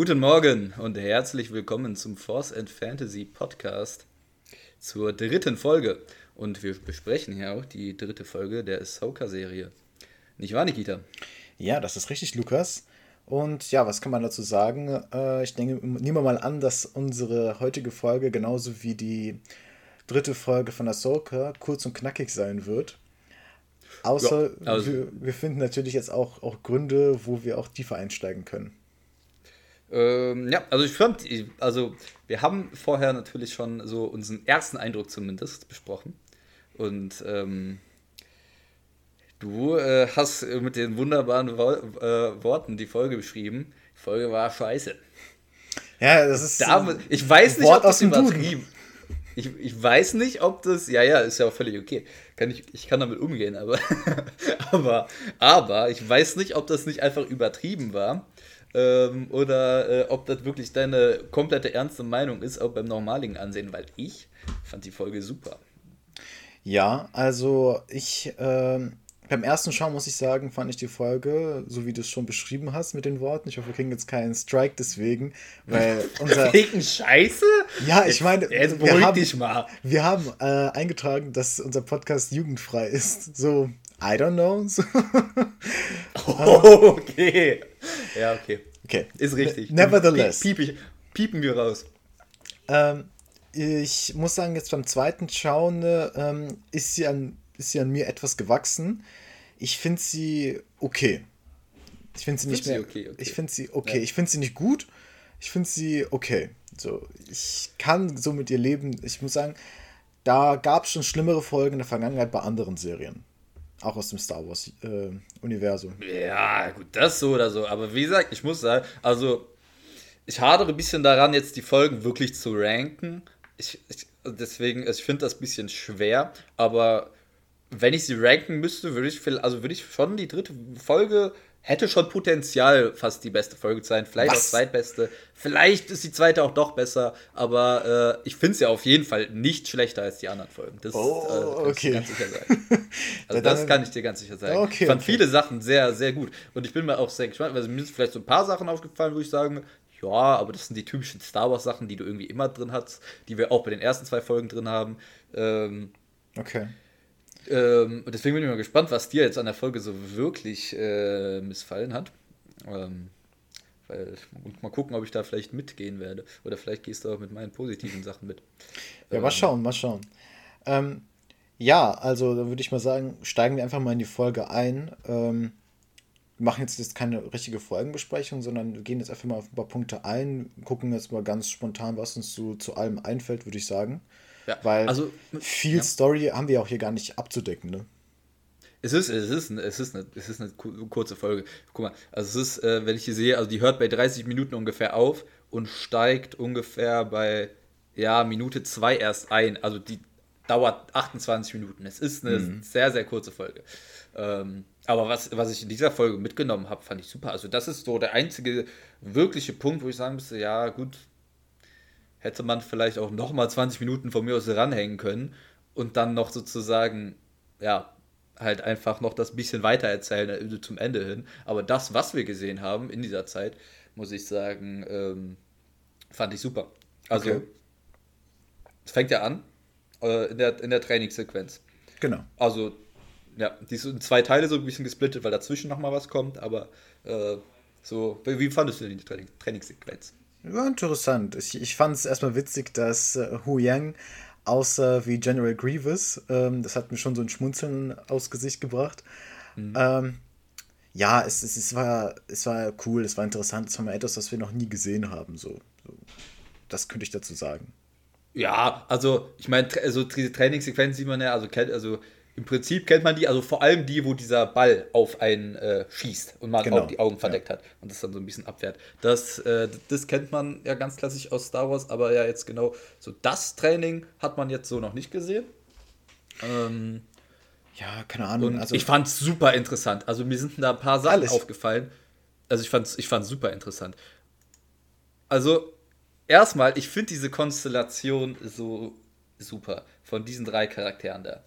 Guten Morgen und herzlich willkommen zum Force and Fantasy Podcast zur dritten Folge. Und wir besprechen hier auch die dritte Folge der Ahsoka-Serie. Nicht wahr, Nikita? Ja, das ist richtig, Lukas. Und ja, was kann man dazu sagen? Äh, ich denke, nehmen wir mal an, dass unsere heutige Folge genauso wie die dritte Folge von Ahsoka kurz und knackig sein wird. Außer ja, also wir, wir, finden natürlich jetzt auch, auch Gründe, wo wir auch tiefer einsteigen können. Ähm, ja, also ich fand, also wir haben vorher natürlich schon so unseren ersten Eindruck zumindest besprochen. Und ähm, du äh, hast mit den wunderbaren Wo äh, Worten die Folge beschrieben. Die Folge war scheiße. Ja, das ist. Da, ich weiß nicht, Wort ob das übertrieben ich, ich weiß nicht, ob das. Ja, ja, ist ja auch völlig okay. Kann ich, ich kann damit umgehen, aber, aber, aber ich weiß nicht, ob das nicht einfach übertrieben war. Ähm, oder äh, ob das wirklich deine komplette ernste Meinung ist, auch beim normaligen Ansehen, weil ich fand die Folge super. Ja, also ich ähm, beim ersten Schauen muss ich sagen, fand ich die Folge, so wie du es schon beschrieben hast mit den Worten. Ich hoffe, wir kriegen jetzt keinen Strike deswegen, weil unser. Wegen Scheiße? Ja, ich meine. Jetzt, jetzt beruhig haben, dich mal. Wir haben äh, eingetragen, dass unser Podcast jugendfrei ist. So, I don't know. oh, okay. Ja, okay. Okay. Ist richtig. Nevertheless. Piep, piep, piepen wir raus. Ähm, ich muss sagen, jetzt beim zweiten Schauen ähm, ist, sie an, ist sie an mir etwas gewachsen. Ich finde sie okay. Ich finde sie nicht mehr. Sie okay, okay. Ich finde sie okay. Ja. Ich finde sie nicht gut. Ich finde sie okay. So, ich kann so mit ihr leben. Ich muss sagen, da gab es schon schlimmere Folgen in der Vergangenheit bei anderen Serien. Auch aus dem Star Wars-Universum. Äh, ja, gut, das so oder so. Aber wie gesagt, ich muss sagen, also ich hadere ein bisschen daran, jetzt die Folgen wirklich zu ranken. Ich, ich deswegen, also ich finde das ein bisschen schwer, aber wenn ich sie ranken müsste, würde ich, also würde ich schon die dritte Folge hätte schon Potenzial, fast die beste Folge zu sein. Vielleicht Was? auch zweitbeste. Vielleicht ist die zweite auch doch besser, aber äh, ich finde sie auf jeden Fall nicht schlechter als die anderen Folgen. Das oh, äh, kann okay. ich dir ganz sicher sagen. Also das kann ich dir ganz sicher sagen. Okay, ich fand okay. viele Sachen sehr, sehr gut. Und ich bin mir auch sehr gespannt, weil mir sind vielleicht so ein paar Sachen aufgefallen, wo ich sagen, ja, aber das sind die typischen Star Wars Sachen, die du irgendwie immer drin hast, die wir auch bei den ersten zwei Folgen drin haben. Ähm, okay. Ähm, deswegen bin ich mal gespannt, was dir jetzt an der Folge so wirklich äh, missfallen hat. Ähm, weil, und mal gucken, ob ich da vielleicht mitgehen werde. Oder vielleicht gehst du auch mit meinen positiven Sachen mit. Ja, ähm, mal schauen, mal schauen. Ähm, ja, also da würde ich mal sagen, steigen wir einfach mal in die Folge ein. Ähm, wir machen jetzt, jetzt keine richtige Folgenbesprechung, sondern gehen jetzt einfach mal auf ein paar Punkte ein, gucken jetzt mal ganz spontan, was uns zu, zu allem einfällt, würde ich sagen. Ja, Weil also, viel ja. Story haben wir auch hier gar nicht abzudecken, ne? Es ist, es ist, es ist, eine, es ist eine kurze Folge. Guck mal, also es ist, äh, wenn ich hier sehe, also die hört bei 30 Minuten ungefähr auf und steigt ungefähr bei, ja, Minute 2 erst ein. Also die dauert 28 Minuten. Es ist eine mhm. sehr, sehr kurze Folge. Ähm, aber was, was ich in dieser Folge mitgenommen habe, fand ich super. Also das ist so der einzige wirkliche Punkt, wo ich sagen müsste, ja gut, hätte man vielleicht auch nochmal 20 Minuten von mir aus ranhängen können und dann noch sozusagen, ja, halt einfach noch das bisschen weiter erzählen äh, zum Ende hin. Aber das, was wir gesehen haben in dieser Zeit, muss ich sagen, ähm, fand ich super. Also, okay. es fängt ja an äh, in, der, in der Trainingssequenz. Genau. Also, ja, die in zwei Teile so ein bisschen gesplittet, weil dazwischen nochmal was kommt, aber äh, so, wie fandest du denn die Training Trainingssequenz? War interessant. Ich, ich fand es erstmal witzig, dass äh, Hu Yang aussah wie General Grievous. Ähm, das hat mir schon so ein Schmunzeln aus Gesicht gebracht. Mhm. Ähm, ja, es, es, es, war, es war cool, es war interessant. Es war mal etwas, was wir noch nie gesehen haben. So, so. Das könnte ich dazu sagen. Ja, also ich meine, also diese Trainingssequenz sieht man ja, also, also im Prinzip kennt man die, also vor allem die, wo dieser Ball auf einen äh, schießt und man genau. auch die Augen verdeckt ja. hat und das dann so ein bisschen abwehrt. Das, äh, das kennt man ja ganz klassisch aus Star Wars, aber ja jetzt genau so das Training hat man jetzt so noch nicht gesehen. Ähm, ja, keine Ahnung. also ich fand es super interessant. Also mir sind da ein paar Sachen alles. aufgefallen. Also ich fand es ich fand's super interessant. Also erstmal, ich finde diese Konstellation so super von diesen drei Charakteren da.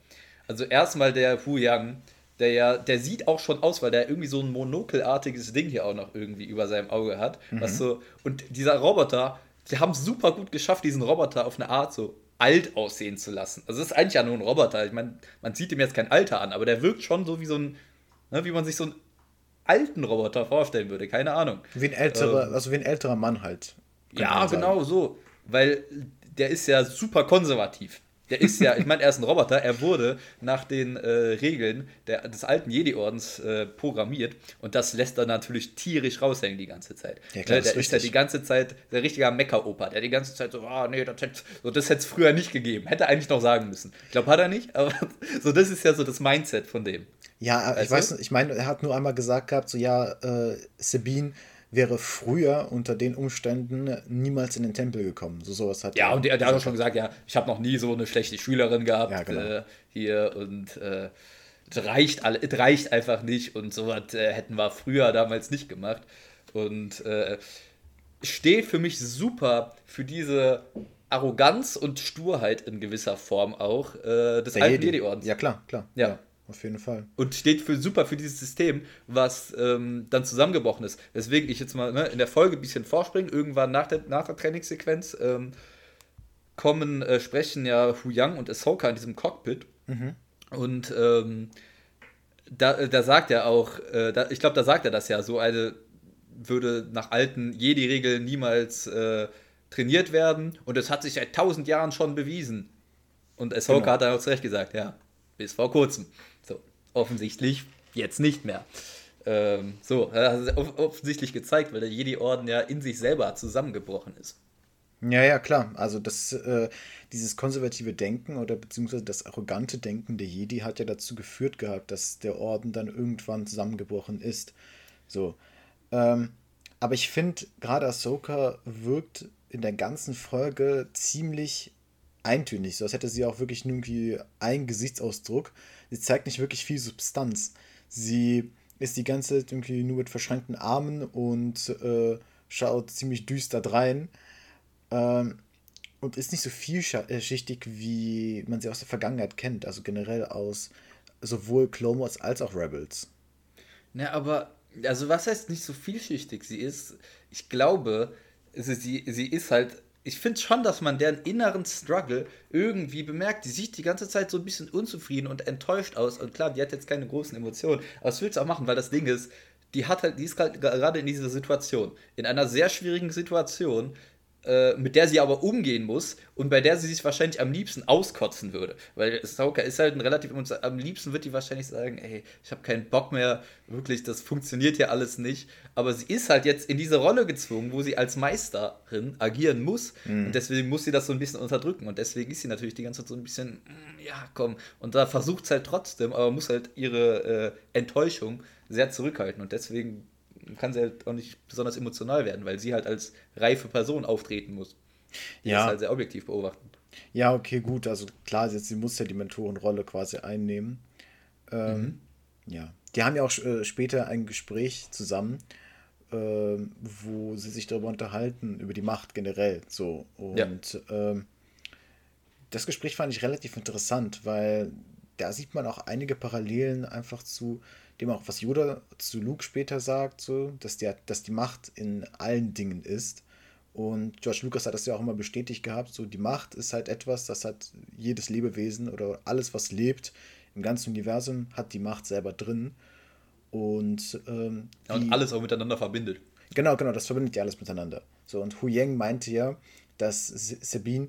Also erstmal der Hu Yang, der ja, der sieht auch schon aus, weil der irgendwie so ein monokelartiges Ding hier auch noch irgendwie über seinem Auge hat. Mhm. Was so, und dieser Roboter, die haben es super gut geschafft, diesen Roboter auf eine Art so alt aussehen zu lassen. Also es ist eigentlich ja nur ein Roboter. Ich meine, man sieht ihm jetzt kein Alter an, aber der wirkt schon so wie so ein, ne, wie man sich so einen alten Roboter vorstellen würde. Keine Ahnung. Wie ein älterer, ähm, also wie ein älterer Mann halt. Ja, genau so. Weil der ist ja super konservativ. Der ist ja, ich meine, er ist ein Roboter. Er wurde nach den äh, Regeln der, des alten Jedi-Ordens äh, programmiert und das lässt er natürlich tierisch raushängen die ganze Zeit. Ja, klar, äh, der ist, ist ja die ganze Zeit der richtige Mecker-Opa, der die ganze Zeit so, ah, nee, das hätte so, das es früher nicht gegeben. Hätte er eigentlich noch sagen müssen. Ich glaube, hat er nicht, aber so, das ist ja so das Mindset von dem. Ja, weißt ich weiß, ich meine, er hat nur einmal gesagt gehabt, so, ja, äh, Sabine wäre früher unter den Umständen niemals in den Tempel gekommen. So sowas hat Ja, und der, der hat auch schon gesagt, ja, ich habe noch nie so eine schlechte Schülerin gehabt ja, genau. äh, hier und äh, es reicht, es reicht einfach nicht und sowas äh, hätten wir früher damals nicht gemacht. Und äh, steht für mich super für diese Arroganz und Sturheit in gewisser Form auch äh, des der alten Jedi-Ordens. Ja, klar, klar. ja. ja. Auf jeden Fall. Und steht für super für dieses System, was ähm, dann zusammengebrochen ist. Weswegen ich jetzt mal ne, in der Folge ein bisschen vorspringe. Irgendwann nach der, nach der Trainingssequenz ähm, kommen, äh, sprechen ja Hu Yang und Ahsoka in diesem Cockpit. Mhm. Und ähm, da, da sagt er auch, äh, da, ich glaube, da sagt er das ja, so eine würde nach alten Jedi-Regeln niemals äh, trainiert werden. Und es hat sich seit tausend Jahren schon bewiesen. Und Ahsoka genau. hat dann auch zu Recht gesagt, ja, bis vor kurzem offensichtlich jetzt nicht mehr. Ähm, so, das ist offensichtlich gezeigt, weil der Jedi-Orden ja in sich selber zusammengebrochen ist. Ja, ja, klar. Also das, äh, dieses konservative Denken oder beziehungsweise das arrogante Denken der Jedi hat ja dazu geführt gehabt, dass der Orden dann irgendwann zusammengebrochen ist. So. Ähm, aber ich finde, gerade Ahsoka wirkt in der ganzen Folge ziemlich eintönig. So als hätte sie auch wirklich nur irgendwie einen Gesichtsausdruck sie zeigt nicht wirklich viel Substanz. Sie ist die ganze Zeit irgendwie nur mit verschränkten Armen und äh, schaut ziemlich düster drein. Ähm, und ist nicht so vielschichtig, wie man sie aus der Vergangenheit kennt. Also generell aus sowohl Clone Wars als auch Rebels. Na, aber, also was heißt nicht so vielschichtig? Sie ist, ich glaube, sie, sie ist halt ich finde schon, dass man deren inneren Struggle irgendwie bemerkt. Die sieht die ganze Zeit so ein bisschen unzufrieden und enttäuscht aus. Und klar, die hat jetzt keine großen Emotionen. Aber das willst du auch machen, weil das Ding ist, die hat halt, die ist halt gerade in dieser Situation, in einer sehr schwierigen Situation, äh, mit der sie aber umgehen muss und bei der sie sich wahrscheinlich am liebsten auskotzen würde. Weil Stalker ist halt ein relativ. Am liebsten wird die wahrscheinlich sagen: Ey, ich habe keinen Bock mehr, wirklich, das funktioniert hier alles nicht. Aber sie ist halt jetzt in diese Rolle gezwungen, wo sie als Meisterin agieren muss. Mhm. Und deswegen muss sie das so ein bisschen unterdrücken. Und deswegen ist sie natürlich die ganze Zeit so ein bisschen: mm, Ja, komm. Und da versucht es halt trotzdem, aber muss halt ihre äh, Enttäuschung sehr zurückhalten. Und deswegen kann sie halt auch nicht besonders emotional werden, weil sie halt als reife Person auftreten muss. Die ja. ist halt sehr objektiv beobachten. Ja, okay, gut. Also klar, jetzt, sie muss ja die Mentorenrolle quasi einnehmen. Ähm, mhm. Ja. Die haben ja auch äh, später ein Gespräch zusammen, äh, wo sie sich darüber unterhalten, über die Macht generell. So. Und ja. ähm, das Gespräch fand ich relativ interessant, weil da sieht man auch einige Parallelen einfach zu dem auch, was Yoda zu Luke später sagt, so, dass, der, dass die Macht in allen Dingen ist. Und George Lucas hat das ja auch immer bestätigt gehabt, so die Macht ist halt etwas, das hat jedes Lebewesen oder alles, was lebt im ganzen Universum, hat die Macht selber drin. Und, ähm, ja, und alles auch miteinander verbindet. Genau, genau, das verbindet ja alles miteinander. So, und Hu Yang meinte ja, dass Sabine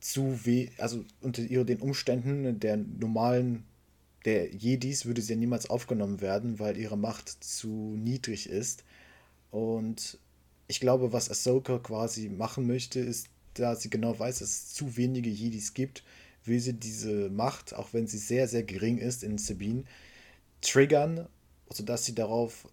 zu weh, also unter den Umständen der normalen der Jedis würde sie ja niemals aufgenommen werden, weil ihre Macht zu niedrig ist. Und ich glaube, was Ahsoka quasi machen möchte, ist, da sie genau weiß, dass es zu wenige Jedis gibt, will sie diese Macht, auch wenn sie sehr, sehr gering ist in Sabine, triggern, sodass sie darauf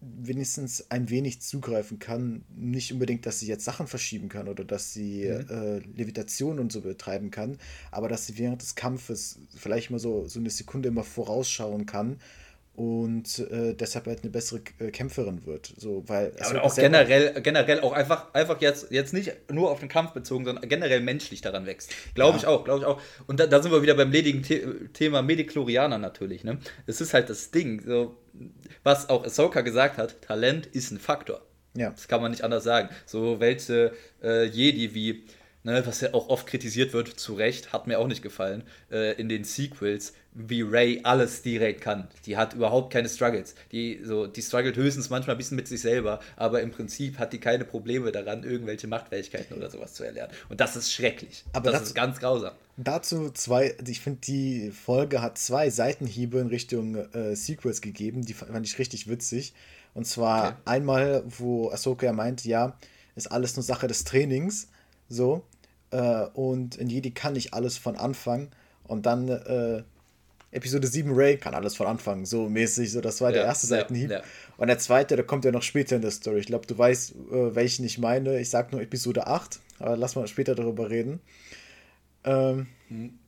wenigstens ein wenig zugreifen kann. Nicht unbedingt, dass sie jetzt Sachen verschieben kann oder dass sie mhm. äh, Levitation und so betreiben kann, aber dass sie während des Kampfes vielleicht mal so, so eine Sekunde immer vorausschauen kann und äh, deshalb halt eine bessere äh, Kämpferin wird. So, weil ja, aber auch generell, generell auch einfach, einfach jetzt, jetzt nicht nur auf den Kampf bezogen, sondern generell menschlich daran wächst. Glaube ja. ich auch, glaube ich auch. Und da, da, sind wir wieder beim ledigen The Thema Mediklorianer natürlich. Ne? Es ist halt das Ding, so, was auch Ahsoka gesagt hat, Talent ist ein Faktor. Ja. Das kann man nicht anders sagen. So welche äh, Jedi wie ne, was ja auch oft kritisiert wird, zu Recht, hat mir auch nicht gefallen, äh, in den Sequels, wie Ray alles direkt kann. Die hat überhaupt keine Struggles. Die, so, die struggelt höchstens manchmal ein bisschen mit sich selber, aber im Prinzip hat die keine Probleme daran, irgendwelche Machtfähigkeiten oder sowas zu erlernen. Und das ist schrecklich. Aber das dazu, ist ganz grausam. Dazu zwei, ich finde, die Folge hat zwei Seitenhiebe in Richtung äh, Sequels gegeben, die fand ich richtig witzig. Und zwar okay. einmal, wo Ahsoka meint, ja, ist alles nur Sache des Trainings. So, äh, und in Jedi kann ich alles von Anfang. Und dann äh, Episode 7 Ray kann alles von Anfang, so mäßig. So, das war ja, der erste Seitenhieb. Ja, ja. Und der zweite, der kommt ja noch später in der Story. Ich glaube, du weißt, äh, welchen ich meine. Ich sag nur Episode 8, aber lass mal später darüber reden. Ähm, hm.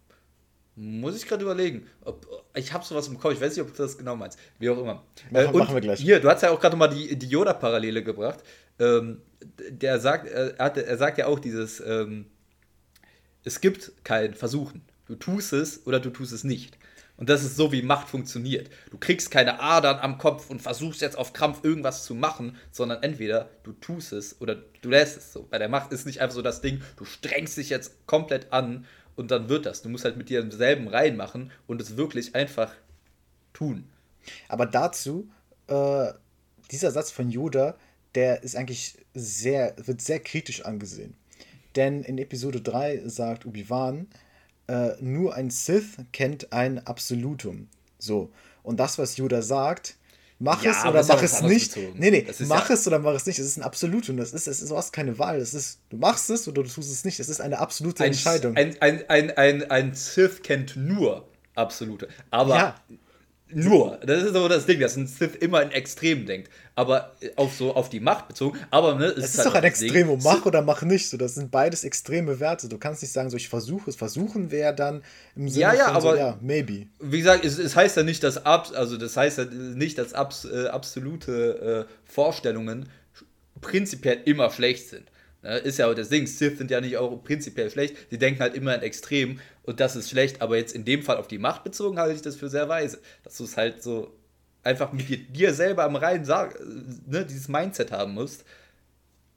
Muss ich gerade überlegen. Ob, ich habe sowas im Kopf, ich weiß nicht, ob du das genau meinst. Wie auch immer. Machen, äh, machen wir gleich. Hier, du hast ja auch gerade mal die, die Yoda-Parallele gebracht. Ähm, der sagt, er, hat, er sagt ja auch dieses, ähm, es gibt kein Versuchen. Du tust es oder du tust es nicht. Und das ist so, wie Macht funktioniert. Du kriegst keine Adern am Kopf und versuchst jetzt auf Krampf irgendwas zu machen, sondern entweder du tust es oder du lässt es so. Bei der Macht ist nicht einfach so das Ding, du strengst dich jetzt komplett an und dann wird das. Du musst halt mit dir selben reinmachen und es wirklich einfach tun. Aber dazu, äh, dieser Satz von Yoda, der ist eigentlich sehr, wird sehr kritisch angesehen. Denn in Episode 3 sagt Obi-Wan, äh, nur ein Sith kennt ein Absolutum. So. Und das, was Yoda sagt, mach ja, es oder mach es nicht. Bezogen. Nee, nee, mach ja es oder mach es nicht. Es ist ein Absolutum. Das ist, es ist, du hast keine Wahl. Das ist, du machst es oder du tust es nicht. Es ist eine absolute ein, Entscheidung. Ein, ein, ein, ein, ein Sith kennt nur Absolute. Aber ja. Nur, das ist so das Ding, dass ein Sith immer in Extremen denkt, aber auf so auf die Macht bezogen. Aber ne, es, es ist, halt doch ein Extrem, um mach oder mach nicht. So, das sind beides extreme Werte. Du kannst nicht sagen, so ich versuche es. Versuchen wäre dann im Sinne ja, ja, von aber, so, ja, maybe. Wie gesagt, es, es, heißt ja nicht, dass ab, also das heißt ja nicht, dass abs, äh, absolute äh, Vorstellungen prinzipiell immer schlecht sind. Ne, ist ja auch das Ding, Sith sind ja nicht auch prinzipiell schlecht, die denken halt immer in Extremen und das ist schlecht, aber jetzt in dem Fall auf die Macht bezogen halte ich das für sehr weise, dass du es halt so einfach mit dir, selber am Reihen sag, ne, dieses Mindset haben musst,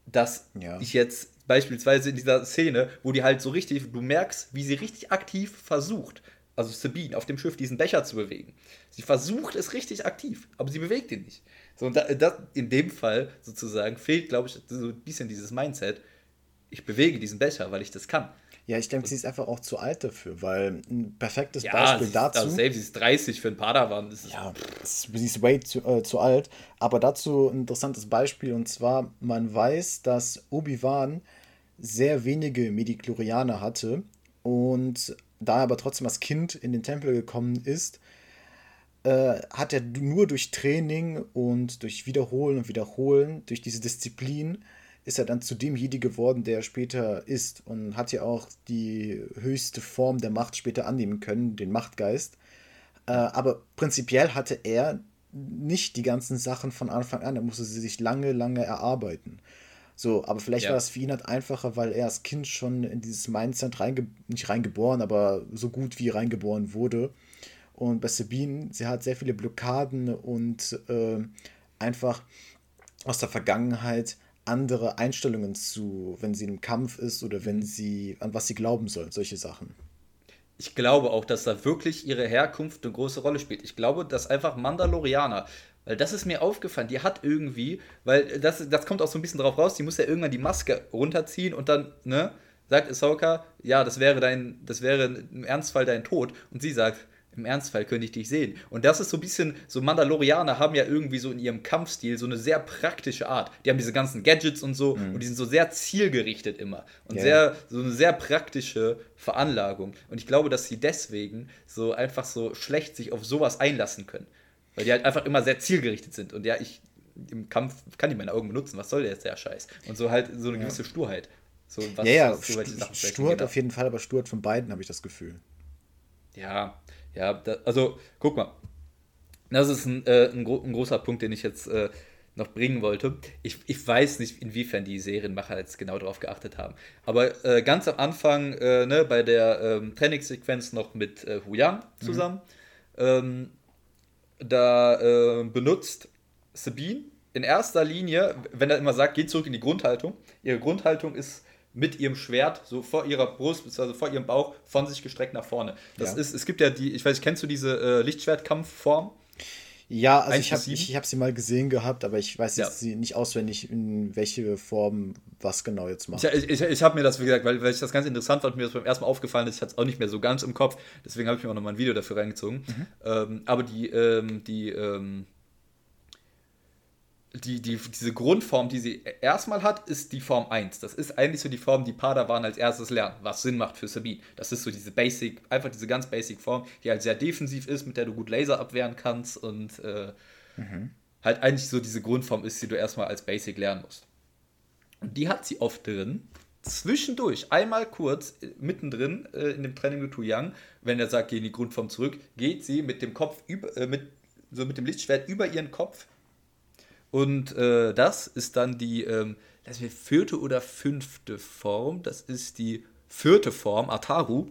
dass ja. ich jetzt beispielsweise in dieser Szene, wo die halt so richtig, du merkst, wie sie richtig aktiv versucht, also Sabine auf dem Schiff diesen Becher zu bewegen. Sie versucht es richtig aktiv, aber sie bewegt ihn nicht. So, und da, das, in dem Fall sozusagen fehlt, glaube ich, so ein bisschen dieses Mindset. Ich bewege diesen Becher, weil ich das kann. Ja, ich denke, sie ist einfach auch zu alt dafür, weil ein perfektes ja, Beispiel sie dazu. Also selbst sie ist 30 für ein Padawan. Ist ja, sie ist way zu, äh, zu alt. Aber dazu ein interessantes Beispiel und zwar: Man weiß, dass Obi-Wan sehr wenige Mediklorianer hatte und da er aber trotzdem als Kind in den Tempel gekommen ist, äh, hat er nur durch Training und durch Wiederholen und Wiederholen, durch diese Disziplin, ist er dann zu dem Jedi geworden, der er später ist und hat ja auch die höchste Form der Macht später annehmen können, den Machtgeist. Äh, aber prinzipiell hatte er nicht die ganzen Sachen von Anfang an, er musste sie sich lange, lange erarbeiten. So, aber vielleicht ja. war es für ihn halt einfacher, weil er als Kind schon in dieses Mindset reinge nicht reingeboren, aber so gut wie reingeboren wurde und bei Sabine, sie hat sehr viele Blockaden und äh, einfach aus der Vergangenheit andere Einstellungen zu, wenn sie im Kampf ist oder wenn sie, an was sie glauben soll, solche Sachen. Ich glaube auch, dass da wirklich ihre Herkunft eine große Rolle spielt. Ich glaube, dass einfach Mandalorianer, weil das ist mir aufgefallen, die hat irgendwie, weil das, das kommt auch so ein bisschen drauf raus, die muss ja irgendwann die Maske runterziehen und dann, ne, sagt Ahsoka, ja, das wäre dein, das wäre im Ernstfall dein Tod. Und sie sagt, im Ernstfall könnte ich dich sehen. Und das ist so ein bisschen, so Mandalorianer haben ja irgendwie so in ihrem Kampfstil so eine sehr praktische Art. Die haben diese ganzen Gadgets und so mhm. und die sind so sehr zielgerichtet immer. Und yeah. sehr, so eine sehr praktische Veranlagung. Und ich glaube, dass sie deswegen so einfach so schlecht sich auf sowas einlassen können. Weil die halt einfach immer sehr zielgerichtet sind. Und ja, ich im Kampf kann ich meine Augen benutzen, was soll jetzt der Scheiß? Und so halt so eine ja. gewisse Sturheit. So, was, ja, ja, was so Sturheit auf jeden Fall, aber Sturheit von beiden habe ich das Gefühl. Ja, ja, da, also guck mal. Das ist ein, äh, ein, gro ein, großer Punkt, den ich jetzt äh, noch bringen wollte. Ich, ich weiß nicht, inwiefern die Serienmacher jetzt genau darauf geachtet haben. Aber äh, ganz am Anfang, äh, ne, bei der ähm, Trainingssequenz noch mit äh, Hu Yang zusammen, mhm. ähm, da äh, benutzt Sabine in erster Linie, wenn er immer sagt, geht zurück in die Grundhaltung. Ihre Grundhaltung ist mit ihrem Schwert so vor ihrer Brust, also vor ihrem Bauch, von sich gestreckt nach vorne. Das ja. ist, es gibt ja die, ich weiß, kennst du diese äh, Lichtschwertkampfform? Ja, also ich habe ich, hab sie mal gesehen gehabt, aber ich weiß jetzt ja. nicht auswendig, in welche Form was genau jetzt macht. Ich, ich, ich habe mir das, wie gesagt, weil, weil ich das ganz interessant fand, mir das beim ersten Mal aufgefallen ist, ich hatte es auch nicht mehr so ganz im Kopf, deswegen habe ich mir auch nochmal ein Video dafür reingezogen. Mhm. Ähm, aber die, ähm, die, ähm, die, die, diese Grundform, die sie erstmal hat, ist die Form 1. Das ist eigentlich so die Form, die Padawan als erstes lernen, was Sinn macht für Sabine. Das ist so diese Basic, einfach diese ganz Basic Form, die halt sehr defensiv ist, mit der du gut Laser abwehren kannst und äh, mhm. halt eigentlich so diese Grundform ist, die du erstmal als Basic lernen musst. Und die hat sie oft drin, zwischendurch, einmal kurz, äh, mittendrin äh, in dem Training mit Tu Yang, wenn er sagt, geh in die Grundform zurück, geht sie mit dem Kopf über, äh, mit, so mit dem Lichtschwert über ihren Kopf und äh, das ist dann die, ähm, das vierte oder fünfte Form. Das ist die vierte Form, Ataru,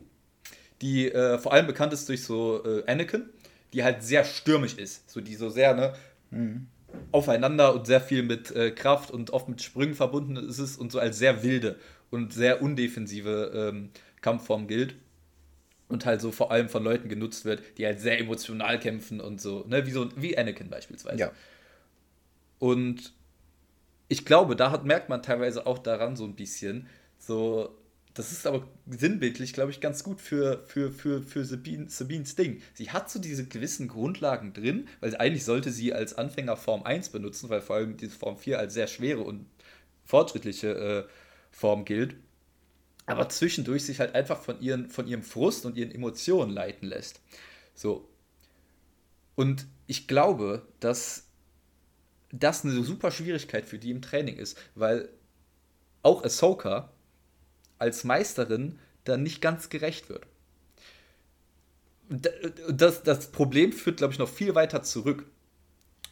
die äh, vor allem bekannt ist durch so äh, Anakin, die halt sehr stürmisch ist. So die so sehr, ne? Mhm. Aufeinander und sehr viel mit äh, Kraft und oft mit Sprüngen verbunden ist es und so als sehr wilde und sehr undefensive ähm, Kampfform gilt und halt so vor allem von Leuten genutzt wird, die halt sehr emotional kämpfen und so, ne, wie so wie Anakin beispielsweise. Ja. Und ich glaube, da hat, merkt man teilweise auch daran so ein bisschen, so, das ist aber sinnbildlich, glaube ich, ganz gut für, für, für, für Sabine, Sabines Ding. Sie hat so diese gewissen Grundlagen drin, weil eigentlich sollte sie als Anfänger Form 1 benutzen, weil vor allem diese Form 4 als sehr schwere und fortschrittliche äh, Form gilt. Aber zwischendurch sich halt einfach von, ihren, von ihrem Frust und ihren Emotionen leiten lässt. So. Und ich glaube, dass das eine super Schwierigkeit für die im Training ist, weil auch Ahsoka als Meisterin dann nicht ganz gerecht wird. Das, das Problem führt, glaube ich, noch viel weiter zurück,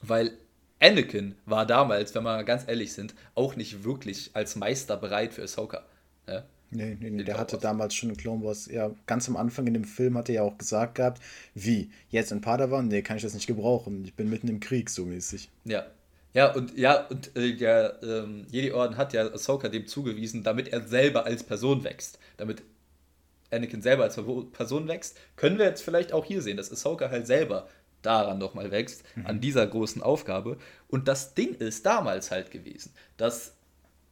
weil Anakin war damals, wenn wir ganz ehrlich sind, auch nicht wirklich als Meister bereit für Ahsoka. Ja? Nee, nee, nee der hatte damals schon in Clone Wars, ja, ganz am Anfang in dem Film hat er ja auch gesagt gehabt, wie, jetzt in Padawan? Nee, kann ich das nicht gebrauchen. Ich bin mitten im Krieg, so mäßig. Ja, ja, und ja, und äh, der ähm, Jedi-Orden hat ja Ahsoka dem zugewiesen, damit er selber als Person wächst. Damit Anakin selber als Person wächst, können wir jetzt vielleicht auch hier sehen, dass Ahsoka halt selber daran nochmal wächst, mhm. an dieser großen Aufgabe. Und das Ding ist damals halt gewesen, dass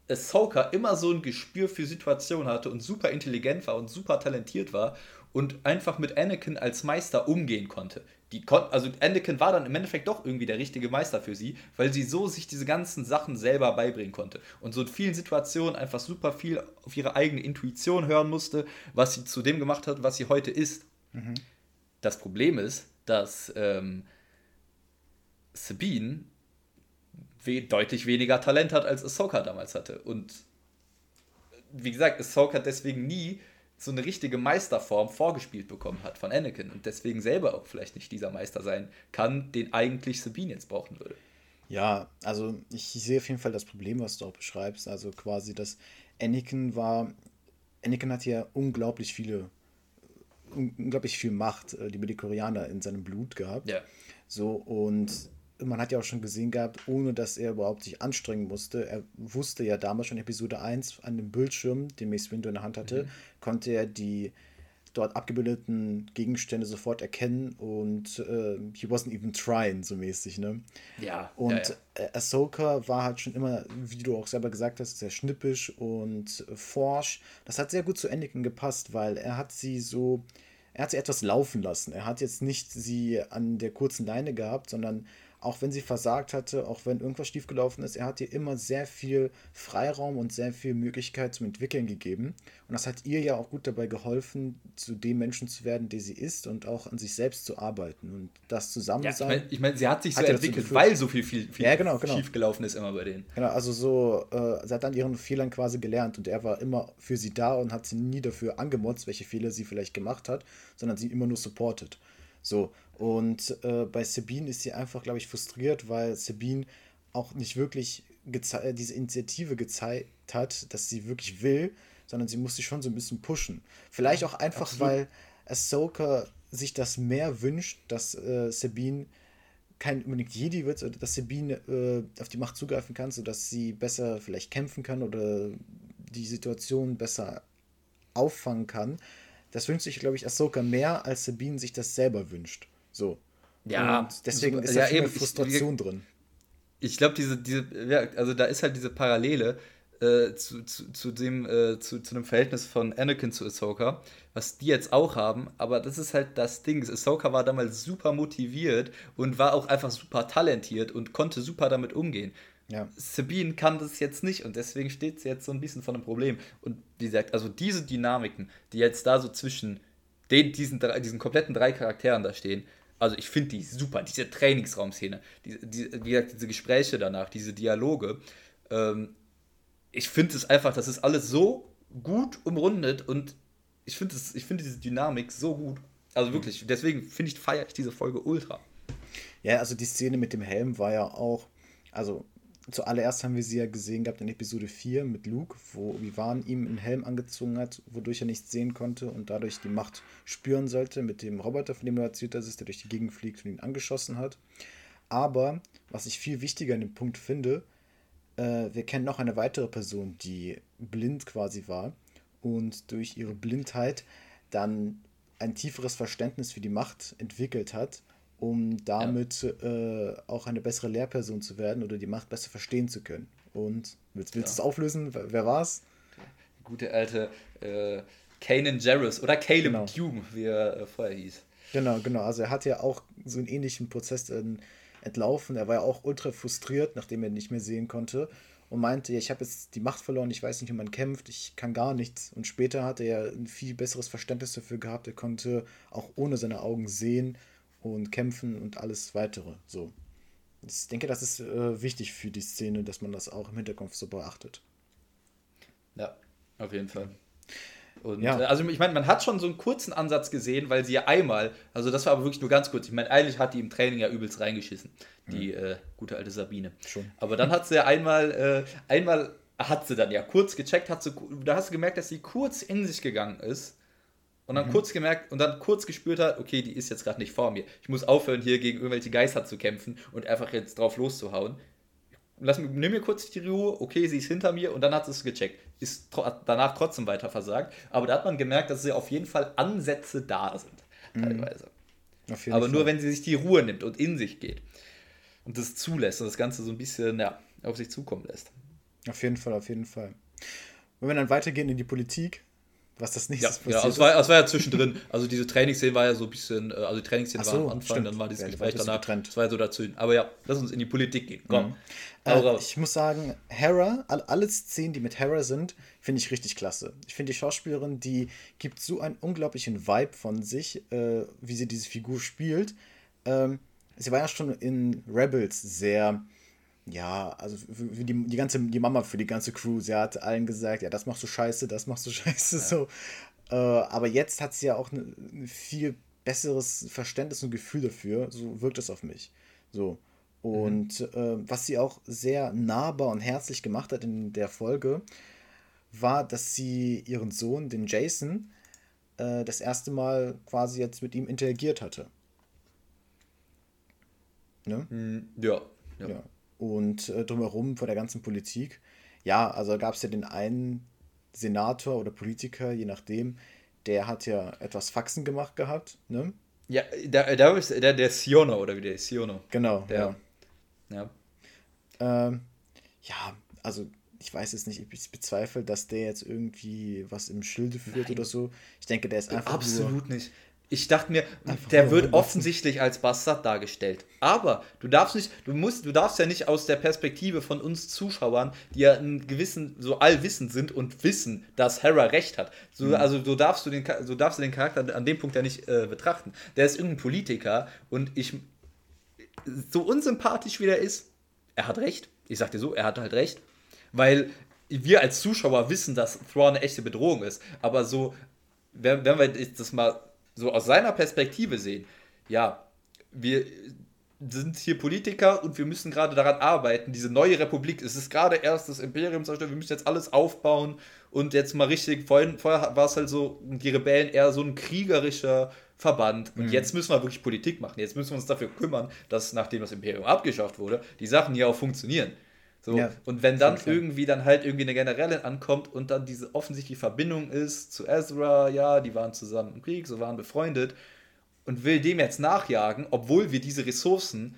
Ahsoka immer so ein Gespür für Situationen hatte und super intelligent war und super talentiert war und einfach mit Anakin als Meister umgehen konnte die konnten, also Anakin war dann im Endeffekt doch irgendwie der richtige Meister für sie, weil sie so sich diese ganzen Sachen selber beibringen konnte. Und so in vielen Situationen einfach super viel auf ihre eigene Intuition hören musste, was sie zu dem gemacht hat, was sie heute ist. Mhm. Das Problem ist, dass ähm, Sabine we deutlich weniger Talent hat, als Ahsoka damals hatte. Und wie gesagt, Ahsoka deswegen nie so eine richtige Meisterform vorgespielt bekommen hat von Anakin und deswegen selber auch vielleicht nicht dieser Meister sein kann, den eigentlich Sabine jetzt brauchen würde. Ja, also ich sehe auf jeden Fall das Problem, was du auch beschreibst. Also quasi, dass Anakin war, Anakin hat ja unglaublich viele, unglaublich viel Macht, äh, die Midichlorianer in seinem Blut gehabt. Ja. So, und man hat ja auch schon gesehen gehabt, ohne dass er überhaupt sich anstrengen musste. Er wusste ja damals schon Episode 1 an dem Bildschirm, den Mace Windu in der Hand hatte, mhm. konnte er die dort abgebildeten Gegenstände sofort erkennen und äh, he wasn't even trying, so mäßig, ne? Ja. Und ja, ja. Äh, Ahsoka war halt schon immer, wie du auch selber gesagt hast, sehr schnippisch und forsch. Das hat sehr gut zu Anakin gepasst, weil er hat sie so, er hat sie etwas laufen lassen. Er hat jetzt nicht sie an der kurzen Leine gehabt, sondern auch wenn sie versagt hatte, auch wenn irgendwas schiefgelaufen ist, er hat ihr immer sehr viel Freiraum und sehr viel Möglichkeit zum Entwickeln gegeben. Und das hat ihr ja auch gut dabei geholfen, zu dem Menschen zu werden, der sie ist und auch an sich selbst zu arbeiten. Und das zusammen ja. Ich meine, mein, sie hat sich hat so entwickelt, weil so viel, viel, viel ja, genau, genau. schiefgelaufen ist immer bei denen. Genau, also so, äh, sie hat an ihren Fehlern quasi gelernt und er war immer für sie da und hat sie nie dafür angemotzt, welche Fehler sie vielleicht gemacht hat, sondern sie immer nur supportet. So. Und äh, bei Sabine ist sie einfach, glaube ich, frustriert, weil Sabine auch nicht wirklich äh, diese Initiative gezeigt hat, dass sie wirklich will, sondern sie muss sich schon so ein bisschen pushen. Vielleicht auch einfach, Absolut. weil Ahsoka sich das mehr wünscht, dass äh, Sabine kein unbedingt Jedi wird, oder dass Sabine äh, auf die Macht zugreifen kann, sodass sie besser vielleicht kämpfen kann oder die Situation besser auffangen kann. Das wünscht sich, glaube ich, Ahsoka mehr, als Sabine sich das selber wünscht. So. Ja, und deswegen ist ja eben Frustration ich, drin. Ich glaube, diese, diese, ja, also da ist halt diese Parallele äh, zu, zu, zu, dem, äh, zu, zu dem Verhältnis von Anakin zu Ahsoka, was die jetzt auch haben, aber das ist halt das Ding. Ahsoka war damals super motiviert und war auch einfach super talentiert und konnte super damit umgehen. Ja. Sabine kann das jetzt nicht und deswegen steht sie jetzt so ein bisschen vor einem Problem. Und wie gesagt, also diese Dynamiken, die jetzt da so zwischen den, diesen, diesen kompletten drei Charakteren da stehen, also ich finde die super, diese Trainingsraumszene, die, die, wie gesagt, diese Gespräche danach, diese Dialoge. Ähm, ich finde es einfach, das ist alles so gut umrundet und ich finde find diese Dynamik so gut. Also wirklich, deswegen finde ich, feiere ich diese Folge ultra. Ja, also die Szene mit dem Helm war ja auch, also zuallererst haben wir sie ja gesehen gehabt in Episode 4 mit Luke, wo Obi-Wan ihm einen Helm angezogen hat, wodurch er nichts sehen konnte und dadurch die Macht spüren sollte mit dem Roboter, von dem er erzählt ist, der durch die Gegend fliegt und ihn angeschossen hat. Aber, was ich viel wichtiger in dem Punkt finde, äh, wir kennen noch eine weitere Person, die blind quasi war und durch ihre Blindheit dann ein tieferes Verständnis für die Macht entwickelt hat um damit ja. äh, auch eine bessere Lehrperson zu werden oder die Macht besser verstehen zu können. Und willst, willst du es auflösen? Wer, wer war's? Gute alte äh, Kanan Jarrus oder Caleb genau. Dume, wie er äh, vorher hieß. Genau, genau. Also er hat ja auch so einen ähnlichen Prozess entlaufen. Er war ja auch ultra frustriert, nachdem er nicht mehr sehen konnte und meinte, ja, ich habe jetzt die Macht verloren, ich weiß nicht, wie man kämpft, ich kann gar nichts. Und später hat er ja ein viel besseres Verständnis dafür gehabt. Er konnte auch ohne seine Augen sehen und kämpfen und alles weitere. So. Ich denke, das ist äh, wichtig für die Szene, dass man das auch im Hinterkopf so beachtet. Ja, auf jeden Fall. Und, ja. Äh, also ich meine, man hat schon so einen kurzen Ansatz gesehen, weil sie ja einmal, also das war aber wirklich nur ganz kurz. Ich meine, eigentlich hat die im Training ja übelst reingeschissen, die mhm. äh, gute alte Sabine. Schon. Aber dann hat sie ja einmal, äh, einmal hat sie dann ja kurz gecheckt, hat sie, da hast du gemerkt, dass sie kurz in sich gegangen ist und dann mhm. kurz gemerkt und dann kurz gespürt hat, okay, die ist jetzt gerade nicht vor mir. Ich muss aufhören, hier gegen irgendwelche Geister zu kämpfen und einfach jetzt drauf loszuhauen. Lass mir, nimm mir kurz die Ruhe, okay, sie ist hinter mir und dann hat sie es gecheckt. Ist tro danach trotzdem weiter versagt. Aber da hat man gemerkt, dass sie auf jeden Fall Ansätze da sind, mhm. teilweise. Mhm. Aber Fall. nur wenn sie sich die Ruhe nimmt und in sich geht und das zulässt und das Ganze so ein bisschen ja, auf sich zukommen lässt. Auf jeden Fall, auf jeden Fall. Wenn wir dann weitergehen in die Politik, was das nächste ja, passiert ja, es war, es war ja zwischendrin. Also diese Trainingsszene war ja so ein bisschen, äh, also die Trainingsszene so, war am Anfang, stimmt. dann war dieses ja, Gespräch danach. Getrennt. Das war ja so dazu. Aber ja, lass uns in die Politik gehen. Komm. Mhm. Äh, ich muss sagen, Hera, alle Szenen, die mit Hera sind, finde ich richtig klasse. Ich finde die Schauspielerin, die gibt so einen unglaublichen Vibe von sich, äh, wie sie diese Figur spielt. Ähm, sie war ja schon in Rebels sehr ja, also für die, die ganze, die Mama für die ganze Crew, sie hat allen gesagt, ja, das machst du scheiße, das machst du scheiße, ja. so. Äh, aber jetzt hat sie ja auch ein ne, viel besseres Verständnis und Gefühl dafür, so wirkt es auf mich. So. Und mhm. äh, was sie auch sehr nahbar und herzlich gemacht hat in der Folge, war, dass sie ihren Sohn, den Jason, äh, das erste Mal quasi jetzt mit ihm interagiert hatte. Ne? Mhm, ja. ja. ja und äh, drumherum von der ganzen Politik. Ja, also gab es ja den einen Senator oder Politiker, je nachdem, der hat ja etwas Faxen gemacht gehabt, ne? Ja, da, da ist der, der Siono, oder wie der ist, Siono. Genau, der, ja. Ja. Ähm, ja, also ich weiß es nicht, ich bezweifle, dass der jetzt irgendwie was im Schilde führt Nein. oder so. Ich denke, der ist einfach. Absolut nur, nicht. Ich dachte mir, Einfach der wird offensichtlich als Bastard dargestellt. Aber du darfst nicht, du musst, du darfst ja nicht aus der Perspektive von uns Zuschauern, die ja einen gewissen, so allwissend sind und wissen, dass Hera recht hat. So, mhm. Also du darfst du den, so darfst du den Charakter an dem Punkt ja nicht äh, betrachten. Der ist irgendein Politiker und ich, so unsympathisch wie der ist, er hat recht. Ich sag dir so, er hat halt recht. Weil wir als Zuschauer wissen, dass Thrawn eine echte Bedrohung ist. Aber so, wenn, wenn wir das mal so aus seiner Perspektive sehen, ja, wir sind hier Politiker und wir müssen gerade daran arbeiten, diese neue Republik, es ist gerade erst das Imperium zerstört, wir müssen jetzt alles aufbauen und jetzt mal richtig, vorhin, vorher war es halt so, die Rebellen eher so ein kriegerischer Verband und mhm. jetzt müssen wir wirklich Politik machen, jetzt müssen wir uns dafür kümmern, dass nachdem das Imperium abgeschafft wurde, die Sachen hier auch funktionieren. So, ja, und wenn dann irgendwie dann halt irgendwie eine Generälin ankommt und dann diese offensichtliche Verbindung ist zu Ezra, ja, die waren zusammen im Krieg, so waren befreundet und will dem jetzt nachjagen, obwohl wir diese Ressourcen